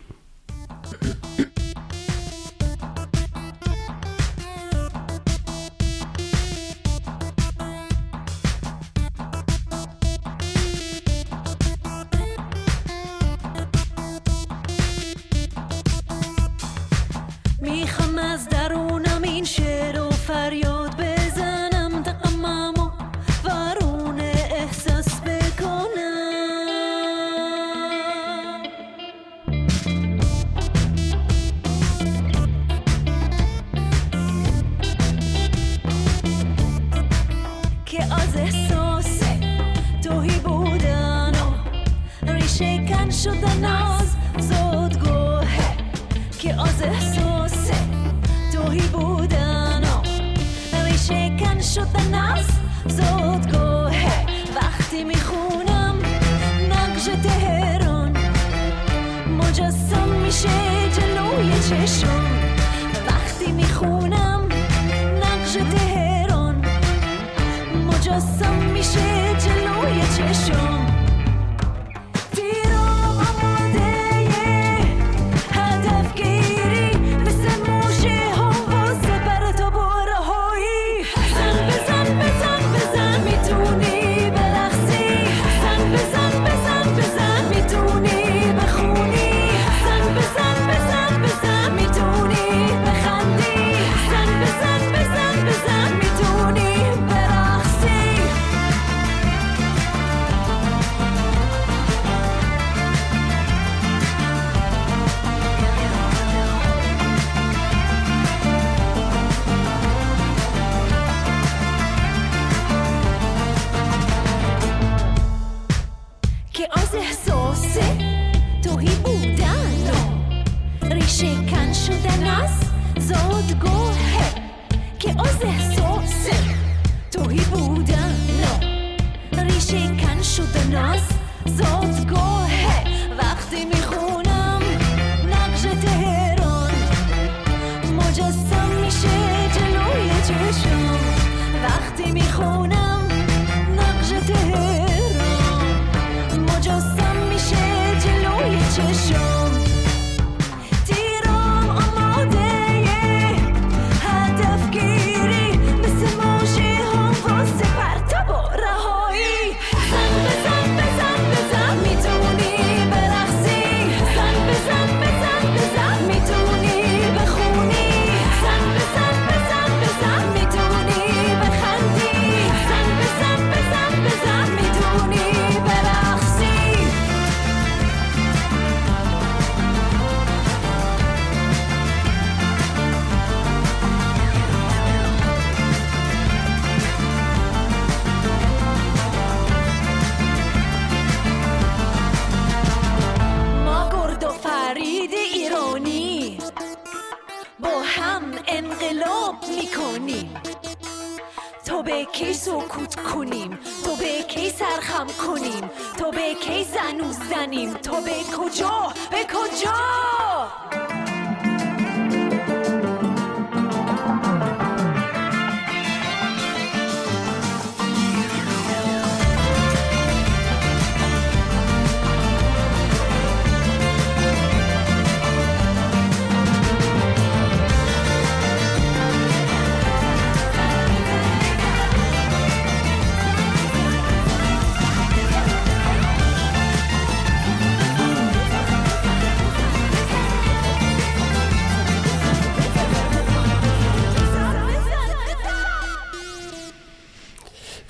گاهی بودن و نمیشه کن شدن از زودگوه. وقتی می‌خونم نقش تهران. مجسم میشه جلوی چشم. وقتی می‌خونم نقش تهران. مجسم میشه جلوی چشم.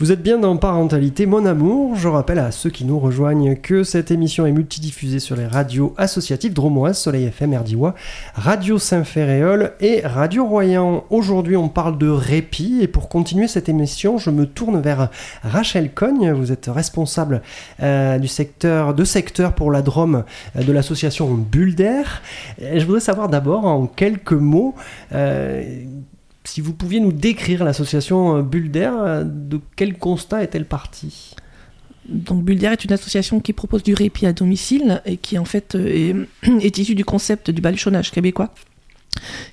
Vous êtes bien dans Parentalité Mon Amour. Je rappelle à ceux qui nous rejoignent que cette émission est multidiffusée sur les radios associatives Dromoise, Soleil FM, Erdiwa, Radio Saint-Ferréol et Radio Royan. Aujourd'hui, on parle de répit et pour continuer cette émission, je me tourne vers Rachel Cogne. Vous êtes responsable euh, du secteur, de secteur pour la Drôme euh, de l'association Bulle d'air. Je voudrais savoir d'abord en quelques mots euh, si vous pouviez nous décrire l'association Bulle d'air, de quel constat est-elle partie? Donc Bulder est une association qui propose du répit à domicile et qui en fait est, est issue du concept du baluchonnage québécois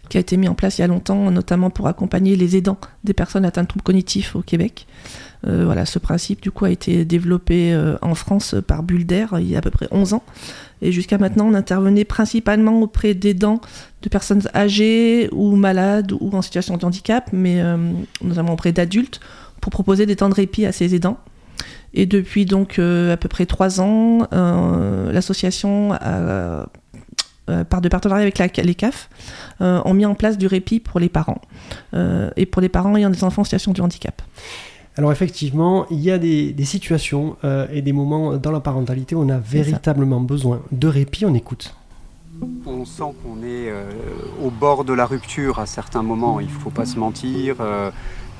qui a été mis en place il y a longtemps, notamment pour accompagner les aidants des personnes atteintes de troubles cognitifs au Québec. Euh, voilà, ce principe du coup a été développé euh, en France par Bulder il y a à peu près 11 ans. Et jusqu'à maintenant, on intervenait principalement auprès d'aidants de personnes âgées ou malades ou en situation de handicap, mais euh, notamment auprès d'adultes, pour proposer des temps de répit à ces aidants. Et depuis donc à peu près trois ans, l'association a par de partenariat avec les CAF, euh, ont mis en place du répit pour les parents euh, et pour les parents ayant des enfants en situation de handicap. Alors effectivement, il y a des, des situations euh, et des moments dans la parentalité où on a véritablement besoin de répit. On écoute. On sent qu'on est au bord de la rupture à certains moments, il ne faut pas se mentir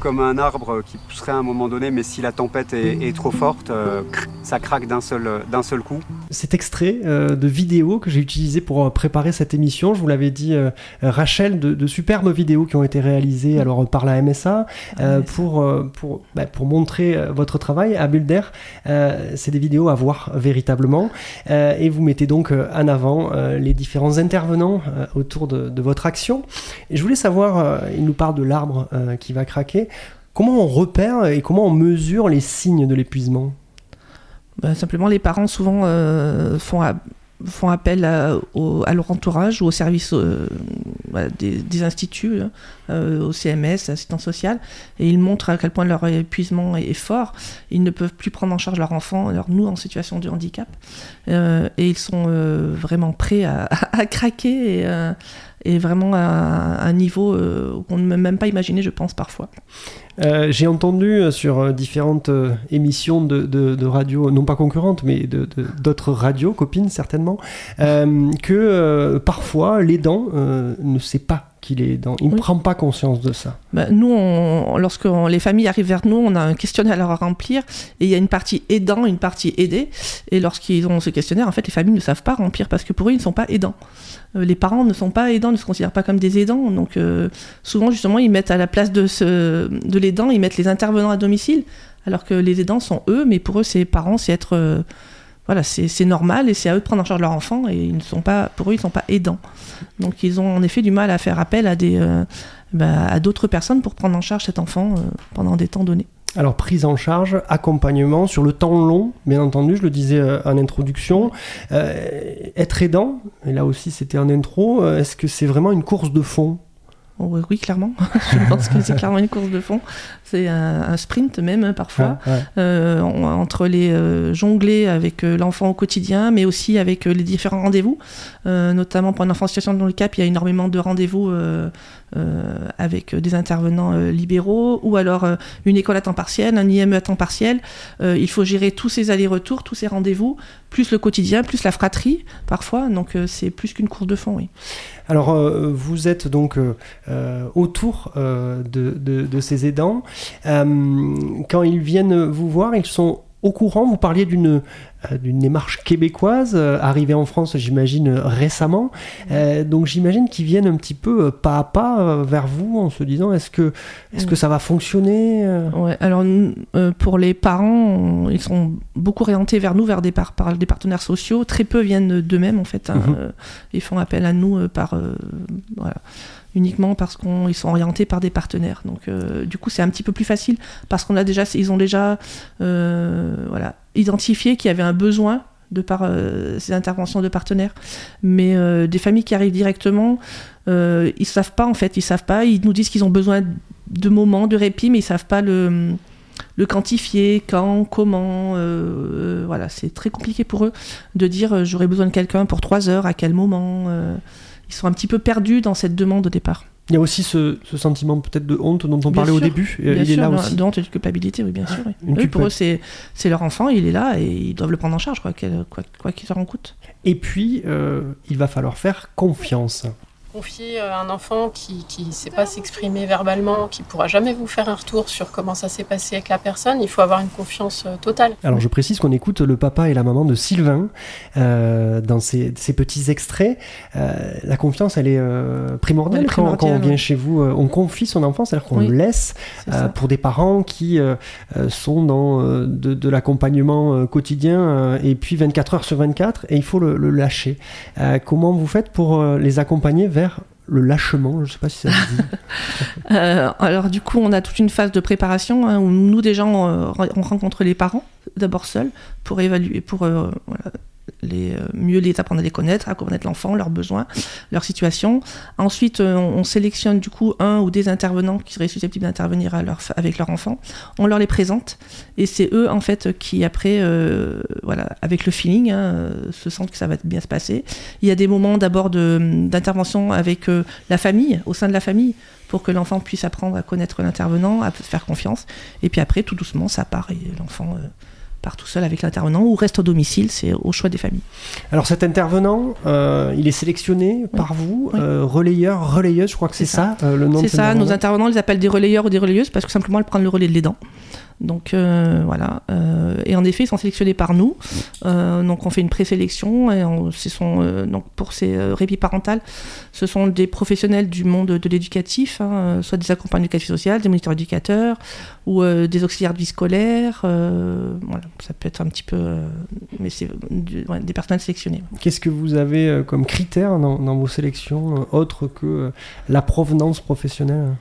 comme un arbre qui pousserait à un moment donné, mais si la tempête est, trop forte, euh, ça craque d'un seul, d'un seul coup. Cet extrait euh, de vidéo que j'ai utilisé pour euh, préparer cette émission, je vous l'avais dit, Rachel, de, superbes vidéos qui ont été réalisées alors, par la MSA pour, pour, bah, pour montrer votre travail à Bulder. c'est des vidéos à voir véritablement. et vous mettez donc en avant les différents intervenants autour de, de, votre action. Et je voulais savoir, il nous parle de l'arbre qui va craquer. Comment on repère et comment on mesure les signes de l'épuisement? Ben, Simplement, les parents souvent euh, font, appel à, leur entourage ou au service euh, des, instituts, hein, euh, au CMS, assistance sociale, et ils montrent à quel point leur épuisement est, fort. Ils ne peuvent plus prendre en charge leur enfant, leur nous en situation de handicap, et ils sont vraiment prêts à, à craquer et et vraiment à, un niveau euh, qu'on ne peut même pas imaginer, je pense, parfois. Euh, j'ai entendu euh, sur différentes émissions de, de, radio, non pas concurrentes, mais d'autres radios, copines certainement, que parfois l'aidant ne sait pas qu'il est dans. Il ne prend pas conscience de ça. Bah, nous, on, lorsque les familles arrivent vers nous, on a un questionnaire à leur remplir et il y a une partie aidant, une partie aidée. Et lorsqu'ils ont ce questionnaire, en fait, les familles ne savent pas remplir parce que pour eux, ils ne sont pas aidants. Euh, les parents ne sont pas aidants, ne se considèrent pas comme des aidants. Donc, euh, souvent, justement, ils mettent à la place de, ce, de l'aidant, ils mettent les intervenants à domicile, alors que les aidants sont eux, mais pour eux, c'est parents, c'est être. Euh, voilà, c'est normal et c'est à eux de prendre en charge leur enfant et ils ne sont pas, pour eux, ils ne sont pas aidants. Donc ils ont en effet du mal à faire appel à, des, bah, à d'autres personnes pour prendre en charge cet enfant pendant des temps donnés. Alors prise en charge, accompagnement sur le temps long, bien entendu, je le disais euh, en introduction. Euh, être aidant, et là aussi c'était en intro, euh, est-ce que c'est vraiment une course de fond? Oui, clairement. je pense que c'est clairement une course de fond. C'est un, sprint même parfois, euh, entre les euh, jongler avec euh, l'enfant au quotidien, mais aussi avec les différents rendez-vous. notamment pour un enfant en situation de handicap, il y a énormément de rendez-vous avec des intervenants libéraux, ou alors une école à temps partiel, un IME à temps partiel. il faut gérer tous ces allers-retours, tous ces rendez-vous, plus le quotidien, plus la fratrie parfois. Donc c'est plus qu'une course de fond, oui. Alors, euh, vous êtes donc euh, euh, autour de, ces aidants. quand ils viennent vous voir, ils sont au courant. Vous parliez d'une euh, d'une démarche québécoise, euh, arrivée en France, j'imagine, récemment. Euh, donc j'imagine qu'ils viennent un petit peu euh, pas à pas euh, vers vous en se disant est-ce que, est que ça va fonctionner euh? Ouais, alors euh, pour les parents, on- ils sont beaucoup orientés vers nous, vers des, par- par des partenaires sociaux. Très peu viennent d'eux-mêmes en fait. hein. Mhm. Euh, ils font appel à nous euh, par euh, voilà, uniquement parce qu'ils sont orientés par des partenaires. Donc euh, du coup c'est un petit peu plus facile parce qu'on a déjà, ils ont déjà euh, identifié qu'il y avait un besoin de par euh, ces interventions de partenaires. Mais des familles qui arrivent directement, euh, ils savent pas en fait, ils savent pas. Ils nous disent qu'ils ont besoin de moments de répit, mais ils savent pas le quantifier, quand, comment, voilà, c'est très compliqué pour eux de dire j'aurais besoin de quelqu'un pour trois heures, à quel moment. Ils sont un petit peu perdus dans cette demande au départ. Il y a aussi ce, ce sentiment peut-être de honte dont on Bien parlait au début. bien il est sûr, là de- aussi. De honte et de culpabilité, oui, bien sûr. oui. Une Oui, pour eux, c'est leur enfant, il est là et ils doivent le prendre en charge, quoi qu'il quoi, quoi qu'il leur en coûte. Et puis, euh, il va falloir faire confiance. Confier euh, un enfant qui ne sait pas s'exprimer verbalement, qui pourra jamais vous faire un retour sur comment ça s'est passé avec la personne, il faut avoir une confiance euh, totale. Alors je précise qu'on écoute le papa et la maman de Sylvain euh, dans ces, ces petits extraits. Euh, la confiance, elle est euh, primordiale, Elle est quand- Quand, primordiale, on vient chez vous. euh, on confie son enfant, c'est-à-dire qu'on Oui, le laisse euh, pour des parents qui sont dans euh, de, de l'accompagnement euh, quotidien euh, et puis 24 heures sur 24 et il faut le, le lâcher. Euh, comment vous faites pour euh, les accompagner vers le lâchement Je ne sais pas si ça dit. Euh, alors du coup, on a toute une phase de préparation hein, où nous déjà on, euh, on rencontre les parents d'abord seuls pour évaluer, pour euh, euh, mieux les apprendre à les connaître, à connaître l'enfant, leurs besoins, leur situation. Ensuite, euh, on, on sélectionne du coup un ou des intervenants qui seraient susceptibles d'intervenir avec leur enfant. On leur les présente et c'est eux en fait qui après, euh, voilà, avec le feeling, hein, se sentent que ça va bien se passer. Il y a des moments d'abord d'intervention avec la famille, au sein de la famille, pour que l'enfant puisse apprendre à connaître l'intervenant, à faire confiance. Et puis après, tout doucement, ça part et l'enfant part tout seul avec l'intervenant ou reste au domicile, c'est au choix des familles. Alors cet intervenant, euh, il est sélectionné par vous, euh, relayeur, relayeuse, je crois que c'est ça, euh, le nom de C'est ça, nos intervenant intervenants, ils appellent des relayeurs ou des relayeuses parce que simplement elles prennent le relais de l'aidant. Donc euh, voilà. Euh, et en effet, ils sont sélectionnés par nous. Euh, donc on fait une présélection. Et on- ce sont, donc pour ces répits parentales, ce sont des professionnels du monde de l'éducatif, hein, soit des accompagnants éducatifs sociaux, des moniteurs éducateurs ou des auxiliaires de vie scolaire. voilà, ça peut être un petit peu. mais c'est des personnels sélectionnés. Qu'est-ce que vous avez comme critères dans, dans vos sélections, autres que la provenance professionnelle?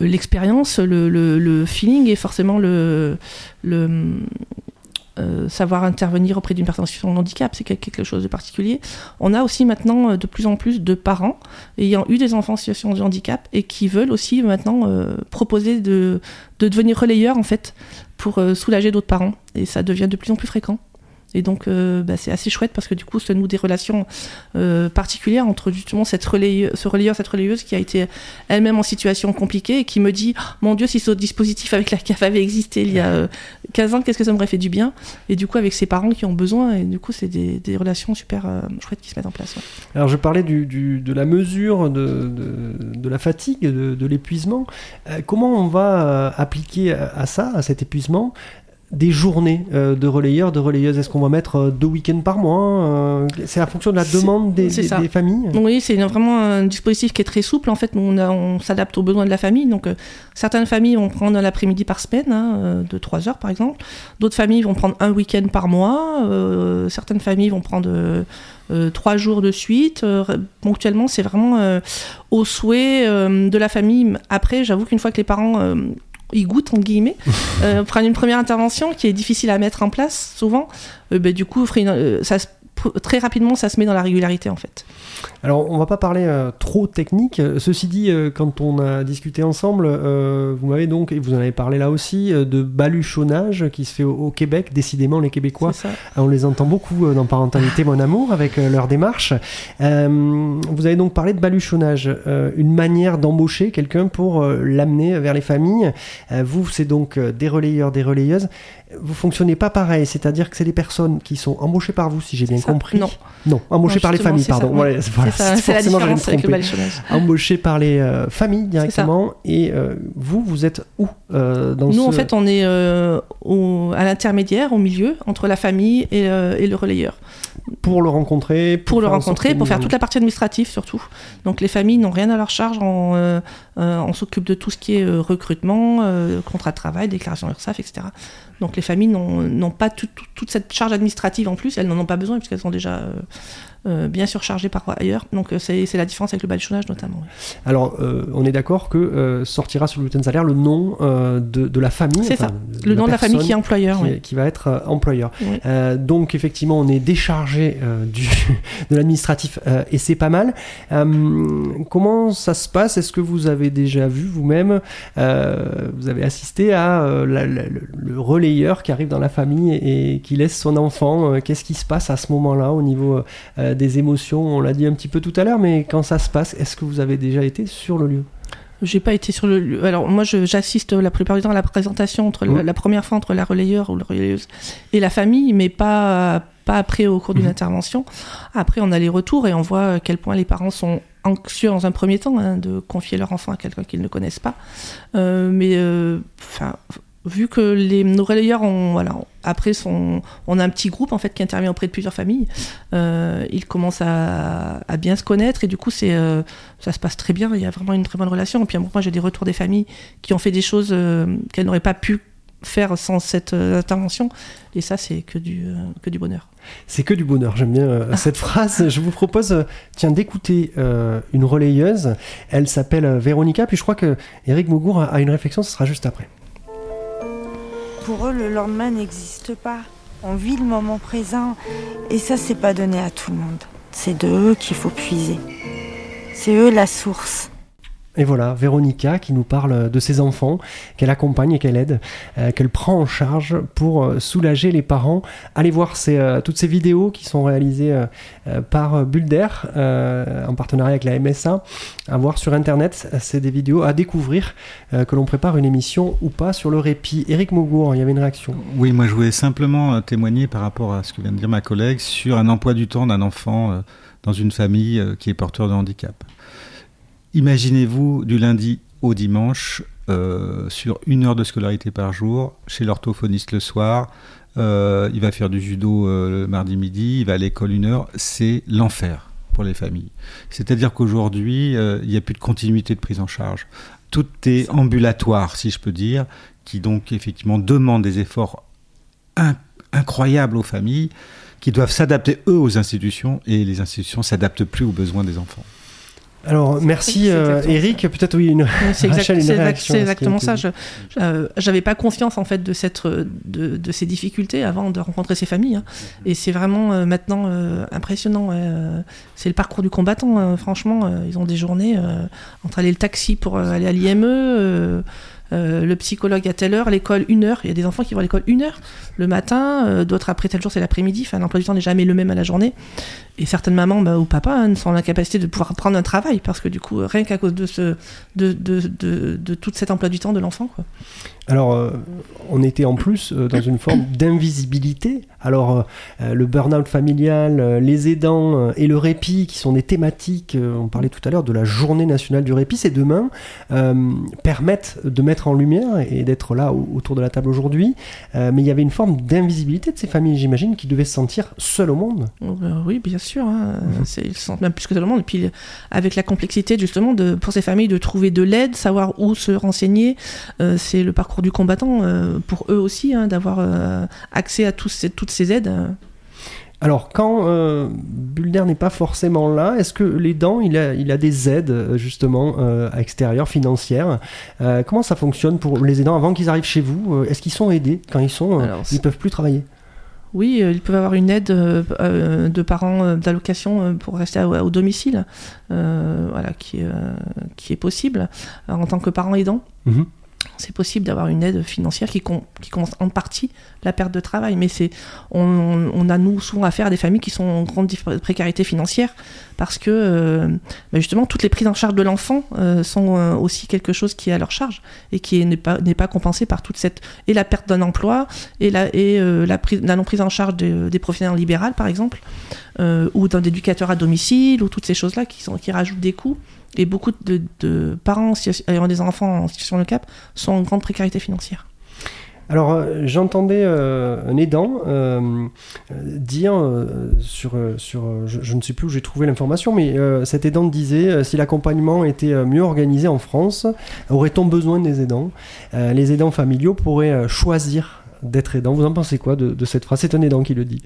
L'expérience, le, le- feeling et forcément le, le euh, savoir intervenir auprès d'une personne en situation de handicap, c'est quel- quelque chose de particulier. On a aussi maintenant euh, de plus en plus de parents ayant eu des enfants en situation de handicap et qui veulent aussi maintenant euh, proposer de, de devenir relayeurs en fait pour soulager d'autres parents et ça devient de plus en plus fréquent. Et donc, euh, bah, c'est assez chouette parce que du coup, ça noue des relations euh, particulières entre justement cette ce relayeur, cette relayeuse qui a été elle-même en situation compliquée et qui me dit Oh, Mon Dieu, si ce dispositif avec la CAF avait existé il y a euh, 15 ans, qu'est-ce que ça m'aurait fait du bien? Et du coup, avec ses parents qui ont besoin, et du coup, c'est des, des relations super euh, chouettes qui se mettent en place. ouais. Alors je parlais du, du- de la mesure de, de- de la fatigue, de, de l'épuisement. Comment on va appliquer à, à ça, à cet épuisement? Des journées euh, de relayeurs, de relayeuses Est-ce qu'on va mettre euh, deux week-ends par mois euh, C'est la fonction de la demande des, des- des familles? Oui, c'est vraiment un dispositif qui est très souple. En fait, on, s'adapte aux besoins de la famille. Donc, certaines familles vont prendre l'après-midi par semaine, hein, de 3 heures par exemple. D'autres familles vont prendre un week-end par mois. Certaines familles vont prendre trois jours de suite. Ponctuellement, c'est vraiment au souhait de la famille. Après, j'avoue qu'une fois que les parents ils goûtent entre guillemets, euh, prennent une première intervention qui est difficile à mettre en place souvent. euh, ben, du coup, euh, ça très rapidement, ça se met dans la régularité en fait. Alors, on va pas parler euh, trop technique. Ceci dit, euh, quand on a discuté ensemble, euh, vous m'avez donc, et vous en avez parlé là aussi, euh, de baluchonnage qui se fait au, au Québec. Décidément, les Québécois, euh, on les entend beaucoup euh, dans Parentalité Mon Amour avec euh, leur démarche. Euh, vous avez donc parlé de baluchonnage, euh, une manière d'embaucher quelqu'un pour euh, l'amener vers les familles. Euh, vous, c'est donc euh, des relayeurs, des relayeuses. vous fonctionnez pas pareil, c'est-à-dire que c'est des personnes qui sont embauchées par vous, si j'ai bien ça. compris. Non. Non, embauchées Non, par les familles, ça, pardon. oui. Voilà, voilà, c'est la différence avec le tromper. balayonnage. Embauchées par les euh, familles directement. Et euh, vous, vous êtes où euh, dans Nous, ce... en fait, on est au- à l'intermédiaire, au milieu, entre la famille et, et le relayeur. Pour le rencontrer Pour le rencontrer, pour faire toute la partie administrative surtout. Donc les familles n'ont rien à leur charge, on, on s'occupe de tout ce qui est recrutement, contrat de travail, déclaration URSAF, etc. Donc les familles n'ont n'ont pas tout- tout- toute cette charge administrative en plus, elles n'en ont pas besoin puisqu'elles sont déjà euh, euh, bien surchargées par ailleurs. Donc euh, c'est c'est la différence avec le balayonnage notamment. Alors, euh, on est d'accord que euh, sortira sur le bulletin de salaire le nom de, de la famille. C'est enfin, ça. Le nom de la famille qui est employeur, Qui, oui. qui va être employeur. Oui. Donc, effectivement, on est déchargé du, de l'administratif et c'est pas mal. Comment ça se passe? Est-ce que vous avez déjà vu vous-même, vous avez assisté à la- la- le, le relayeur qui arrive dans la famille et, et qui laisse son enfant euh, Qu'est-ce qui se passe à ce moment-là au niveau euh, des émotions? On l'a dit un petit peu tout à l'heure, mais quand ça se passe, est-ce que vous avez déjà été sur le lieu? J'ai pas été sur le lieu. Alors moi, j'assiste la plupart du temps à la présentation entre la, la première fois entre la relayeur ou la relayeuse et la famille, mais pas pas après au cours d'une Mhm. intervention. Après, on a les retours et on voit à quel point les parents sont anxieux dans un premier temps hein, de confier leur enfant à quelqu'un qu'ils ne connaissent pas. Euh, mais euh, enfin. Vu que les, nos relayeurs ont, voilà, après sont, on a un petit groupe en fait qui intervient auprès de plusieurs familles. Euh, ils commencent à, à bien se connaître et du coup c'est, euh, ça se passe très bien. Il y a vraiment une très bonne relation. Et puis moi j'ai des retours des familles qui ont fait des choses euh, qu'elles n'auraient pas pu faire sans cette intervention. Et ça c'est que du, que du bonheur. C'est que du bonheur, j'aime bien cette phrase. Je vous propose, tiens, d'écouter une relayeuse. Elle s'appelle Véronica, puis je crois que Eric Mougour a une réflexion, ce sera juste après. Pour eux, le lendemain n'existe pas. On vit le moment présent et ça, c'est pas donné à tout le monde. C'est de eux qu'il faut puiser. C'est eux la source. Et voilà, Véronica qui nous parle de ses enfants, qu'elle accompagne et qu'elle aide, euh, qu'elle prend en charge pour euh, soulager les parents. Allez voir euh, toutes ces vidéos qui sont réalisées par Bulder en partenariat avec la MSA. À voir sur internet, c'est des vidéos à découvrir, que l'on prépare une émission ou pas sur le répit. Eric Maugour, il y avait une réaction. Oui, moi je voulais simplement témoigner par rapport à ce que vient de dire ma collègue sur un emploi du temps d'un enfant dans une famille qui est porteur de handicap. Imaginez-vous du lundi au dimanche euh, sur une heure de scolarité par jour, chez l'orthophoniste le soir, euh, il va faire du judo euh, le mardi midi, il va à l'école une heure, c'est l'enfer pour les familles. C'est-à-dire qu'aujourd'hui, il n'y a plus de continuité de prise en charge. Tout est ambulatoire, si je peux dire, qui donc effectivement demande des efforts in- incroyables aux familles qui doivent s'adapter eux aux institutions et les institutions s'adaptent plus aux besoins des enfants. Alors, merci euh, Eric. Peut-être oui, une, C'est exact- exactement été ça. Je- euh, J'avais pas conscience en fait de cette de, de ces difficultés avant de rencontrer ces familles. hein. Et c'est vraiment euh, maintenant euh, impressionnant. euh, c'est le parcours du combattant. euh, franchement, euh, ils ont des journées euh, entre aller le taxi pour euh, aller à l'IME. Euh, euh, le psychologue à telle heure, l'école une heure. Il y a des enfants qui vont à l'école une heure le matin, euh, d'autres après tel jour c'est l'après-midi. L'emploi du temps n'est jamais le même à la journée. Et certaines mamans bah, ou papas hein, sont en incapacité de pouvoir prendre un travail parce que du coup, rien qu'à cause de ce, de, de, de, de tout cet emploi du temps de l'enfant. Alors, euh, on était en plus euh, dans une forme d'invisibilité. Alors, euh, le burn-out familial, les aidants et le répit, qui sont des thématiques, on parlait tout à l'heure de la journée nationale du répit, ces demain, permettent de mettre en lumière et d'être là au- autour de la table aujourd'hui. Mais il y avait une forme d'invisibilité de ces familles, j'imagine, qui devaient se sentir seules au monde. Oh, ben oui, bien sûr. hein. C'est- Ils se sentent même plus que tout le monde. Et puis, avec la complexité, justement, de, pour ces familles de trouver de l'aide, savoir où se renseigner, c'est le parcours du combattant euh, pour eux aussi, hein, d'avoir euh, accès à tous ces- toutes ces aides. Alors, quand euh, Bulder n'est pas forcément là, est-ce que il a, il a des aides, euh, justement, euh, extérieures, financières Euh, Comment ça fonctionne pour les aidants avant qu'ils arrivent chez vous Est-ce qu'ils sont aidés quand ils sont, Alors, ils peuvent plus travailler? Oui, ils peuvent avoir une aide de parents d'allocation pour rester au domicile, voilà, qui, est, qui est possible en tant que parent aidant. Mhm. C'est possible d'avoir une aide financière qui, com- en partie la perte de travail. Mais c'est, on, a nous souvent affaire à des familles qui sont en grande précarité financière parce que euh, bah, justement toutes les prises en charge de l'enfant euh, sont euh, aussi quelque chose qui est à leur charge et qui est- n'est pas, compensé par toute cette et la perte d'un emploi et la, non prise en charge de- des professionnels libérales par exemple ou d'un éducateur à domicile ou toutes ces choses là qui rajoutent des coûts. Et beaucoup de, parents ayant des enfants en situation de handicap sont en grande précarité financière. Alors, euh, j'entendais euh, un aidant euh, dire sur, sur je, ne sais plus où j'ai trouvé l'information, mais cet aidant disait si l'accompagnement était mieux organisé en France, aurait-on besoin des aidants? Les aidants familiaux pourraient choisir d'être aidants. Vous en pensez quoi de cette phrase? C'est un aidant qui le dit.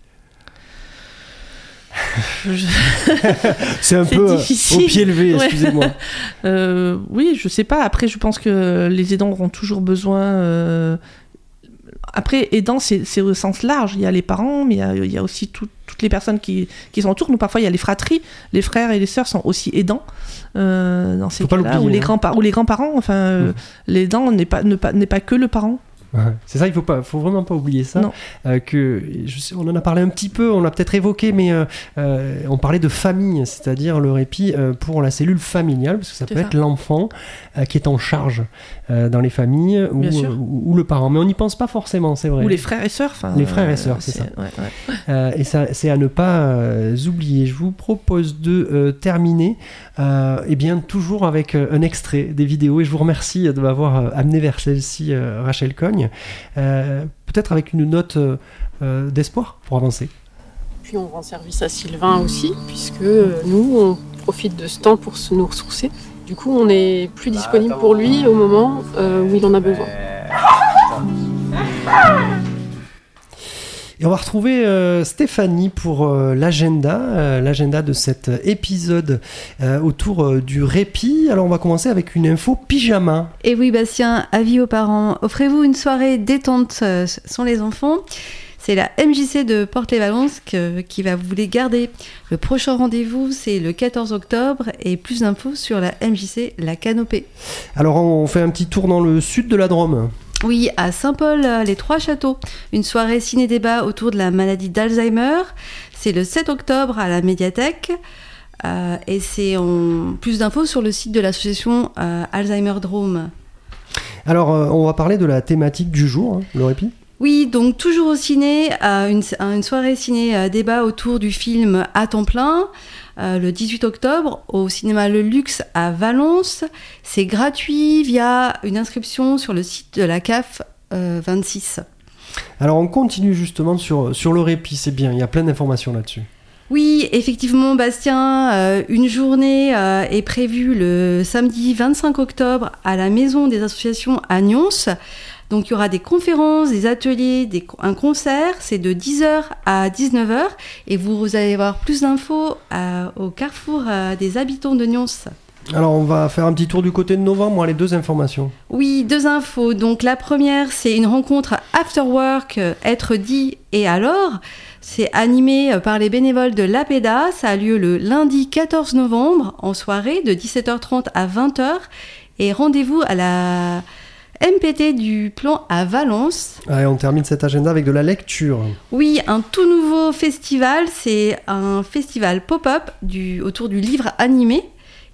C'est un peu euh, difficile. au pied levé, Ouais. excusez-moi. Euh, oui, je sais pas. Après, je pense que les aidants auront toujours besoin. euh, Après, aidants, c'est c'est au sens large. Il y a les parents, mais il y a, il y a aussi tout- toutes les personnes qui, qui sont autour. Nous, parfois, il y a les fratries. Les frères et les sœurs sont aussi aidants euh, dans ces cas-là. Ou l'oublier, les hein. grands-parents. Ou les grands-parents. Enfin, euh, l'aidant n'est pas, ne pas, n'est pas que le parent. Ouais. C'est ça, il faut pas, faut vraiment pas oublier ça. Euh, que je sais, on en a parlé un petit peu, on l'a peut-être évoqué, mais euh, euh, on parlait de famille, c'est-à-dire le répit pour la cellule familiale, parce que ça peut ça. être l'enfant qui est en charge dans les familles ou, le parent. Mais on n'y pense pas forcément, c'est vrai. Ou les frères et sœurs. Les frères et sœurs, c'est ça. ouais, ouais. Et ça, c'est à ne pas oublier. Je vous propose de terminer, eh bien toujours avec un extrait des vidéos. Et je vous remercie de m'avoir amené vers celle-ci, Rachel Cogne. Euh, peut-être avec une note euh, euh, d'espoir pour avancer. Puis on rend service à Sylvain aussi, puisque nous, on profite de ce temps pour se nous ressourcer. Du coup, on est plus disponible pour lui au moment euh, où il en a besoin. Et on va retrouver euh, Stéphanie pour euh, l'agenda, euh, l'agenda de cet épisode autour du répit. Alors on va commencer avec une info pyjama. Et oui, Bastien, avis aux parents, offrez-vous une soirée détente sans les enfants? C'est la MJC de Porte-les-Valence que- qui va vous les garder. Le prochain rendez-vous, c'est le 14 octobre et plus d'infos sur la MJC La Canopée. Alors on fait un petit tour dans le sud de la Drôme. Oui, à Saint-Paul, euh, les Trois Châteaux, une soirée ciné-débat autour de la maladie d'Alzheimer. C'est le 7 octobre à la médiathèque. Euh, et c'est en... plus d'infos sur le site de l'association euh, Alzheimer Drôme. Alors on va parler de la thématique du jour, hein, le répit. Oui, donc toujours au ciné, euh, une, une soirée ciné-débat autour du film À temps plein, euh, le 18 octobre, au cinéma Le Luxe à Valence. C'est gratuit via une inscription sur le site de la CAF euh, 26. Alors on continue justement sur, sur le répit, c'est bien, il y a plein d'informations là-dessus. Oui, effectivement, Bastien, euh, une journée euh, est prévue le samedi 25 octobre à la Maison des associations à Nyons. Donc il y aura des conférences, des ateliers, des, un concert, c'est de 10h à 19h et vous allez avoir plus d'infos euh, au carrefour euh, des habitants de Nyons. Alors on va faire un petit tour du côté de novembre, moi les deux informations. Oui, deux infos. Donc la première, c'est une rencontre after work, euh, être dit et alors. C'est animé par les bénévoles de l'APEDA. Ça a lieu le lundi 14 novembre en soirée de 17h30 à 20h. Et rendez-vous à la MPT du plan à Valence. Allez, on termine cet agenda avec de la lecture. Oui, un tout nouveau festival. C'est un festival pop-up du, autour du livre animé.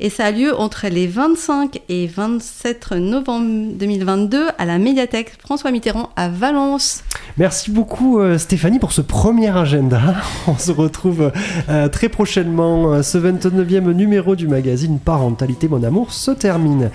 Et ça a lieu entre les 25 et 27 novembre 2022 à la médiathèque François Mitterrand à Valence. Merci beaucoup euh, Stéphanie pour ce premier agenda. On se retrouve euh, très prochainement. Euh, Ce 29e numéro du magazine Parentalité Mon Amour se termine.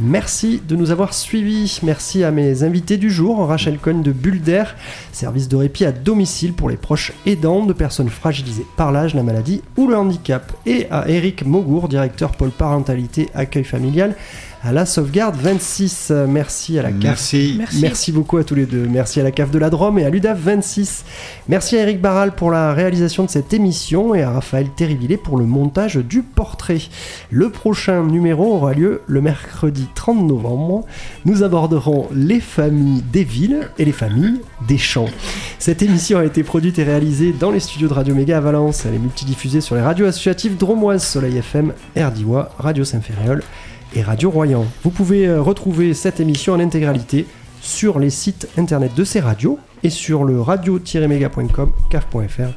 Merci de nous avoir suivis. Merci à mes invités du jour, Rachel Cohn de Bulder, service de répit à domicile pour les proches aidants de personnes fragilisées par l'âge, la maladie ou le handicap. Et à Eric Mogour, directeur pôle parentalité accueil familial à la sauvegarde 26. Euh, Merci à la CAF. Merci. Merci. Merci beaucoup à tous les deux. Merci à la CAF de la Drôme et à l'UDAF 26. Merci à Eric Barral pour la réalisation de cette émission et à Raphaël Terrivillet pour le montage du portrait. Le prochain numéro aura lieu le mercredi 30 novembre. Nous aborderons les familles des villes et les familles des champs. Cette émission a été produite et réalisée dans les studios de Radio Méga à Valence. Elle est multidiffusée sur les radios associatives Dromoise, Soleil FM, RDIWA, Radio Saint-Ferréol et Radio Royan. Vous pouvez euh, retrouver cette émission en intégralité sur les sites internet de ces radios et sur le radio-méga.com, caf.fr,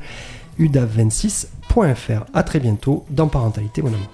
udav26.fr. A très bientôt dans Parentalité, mon amour.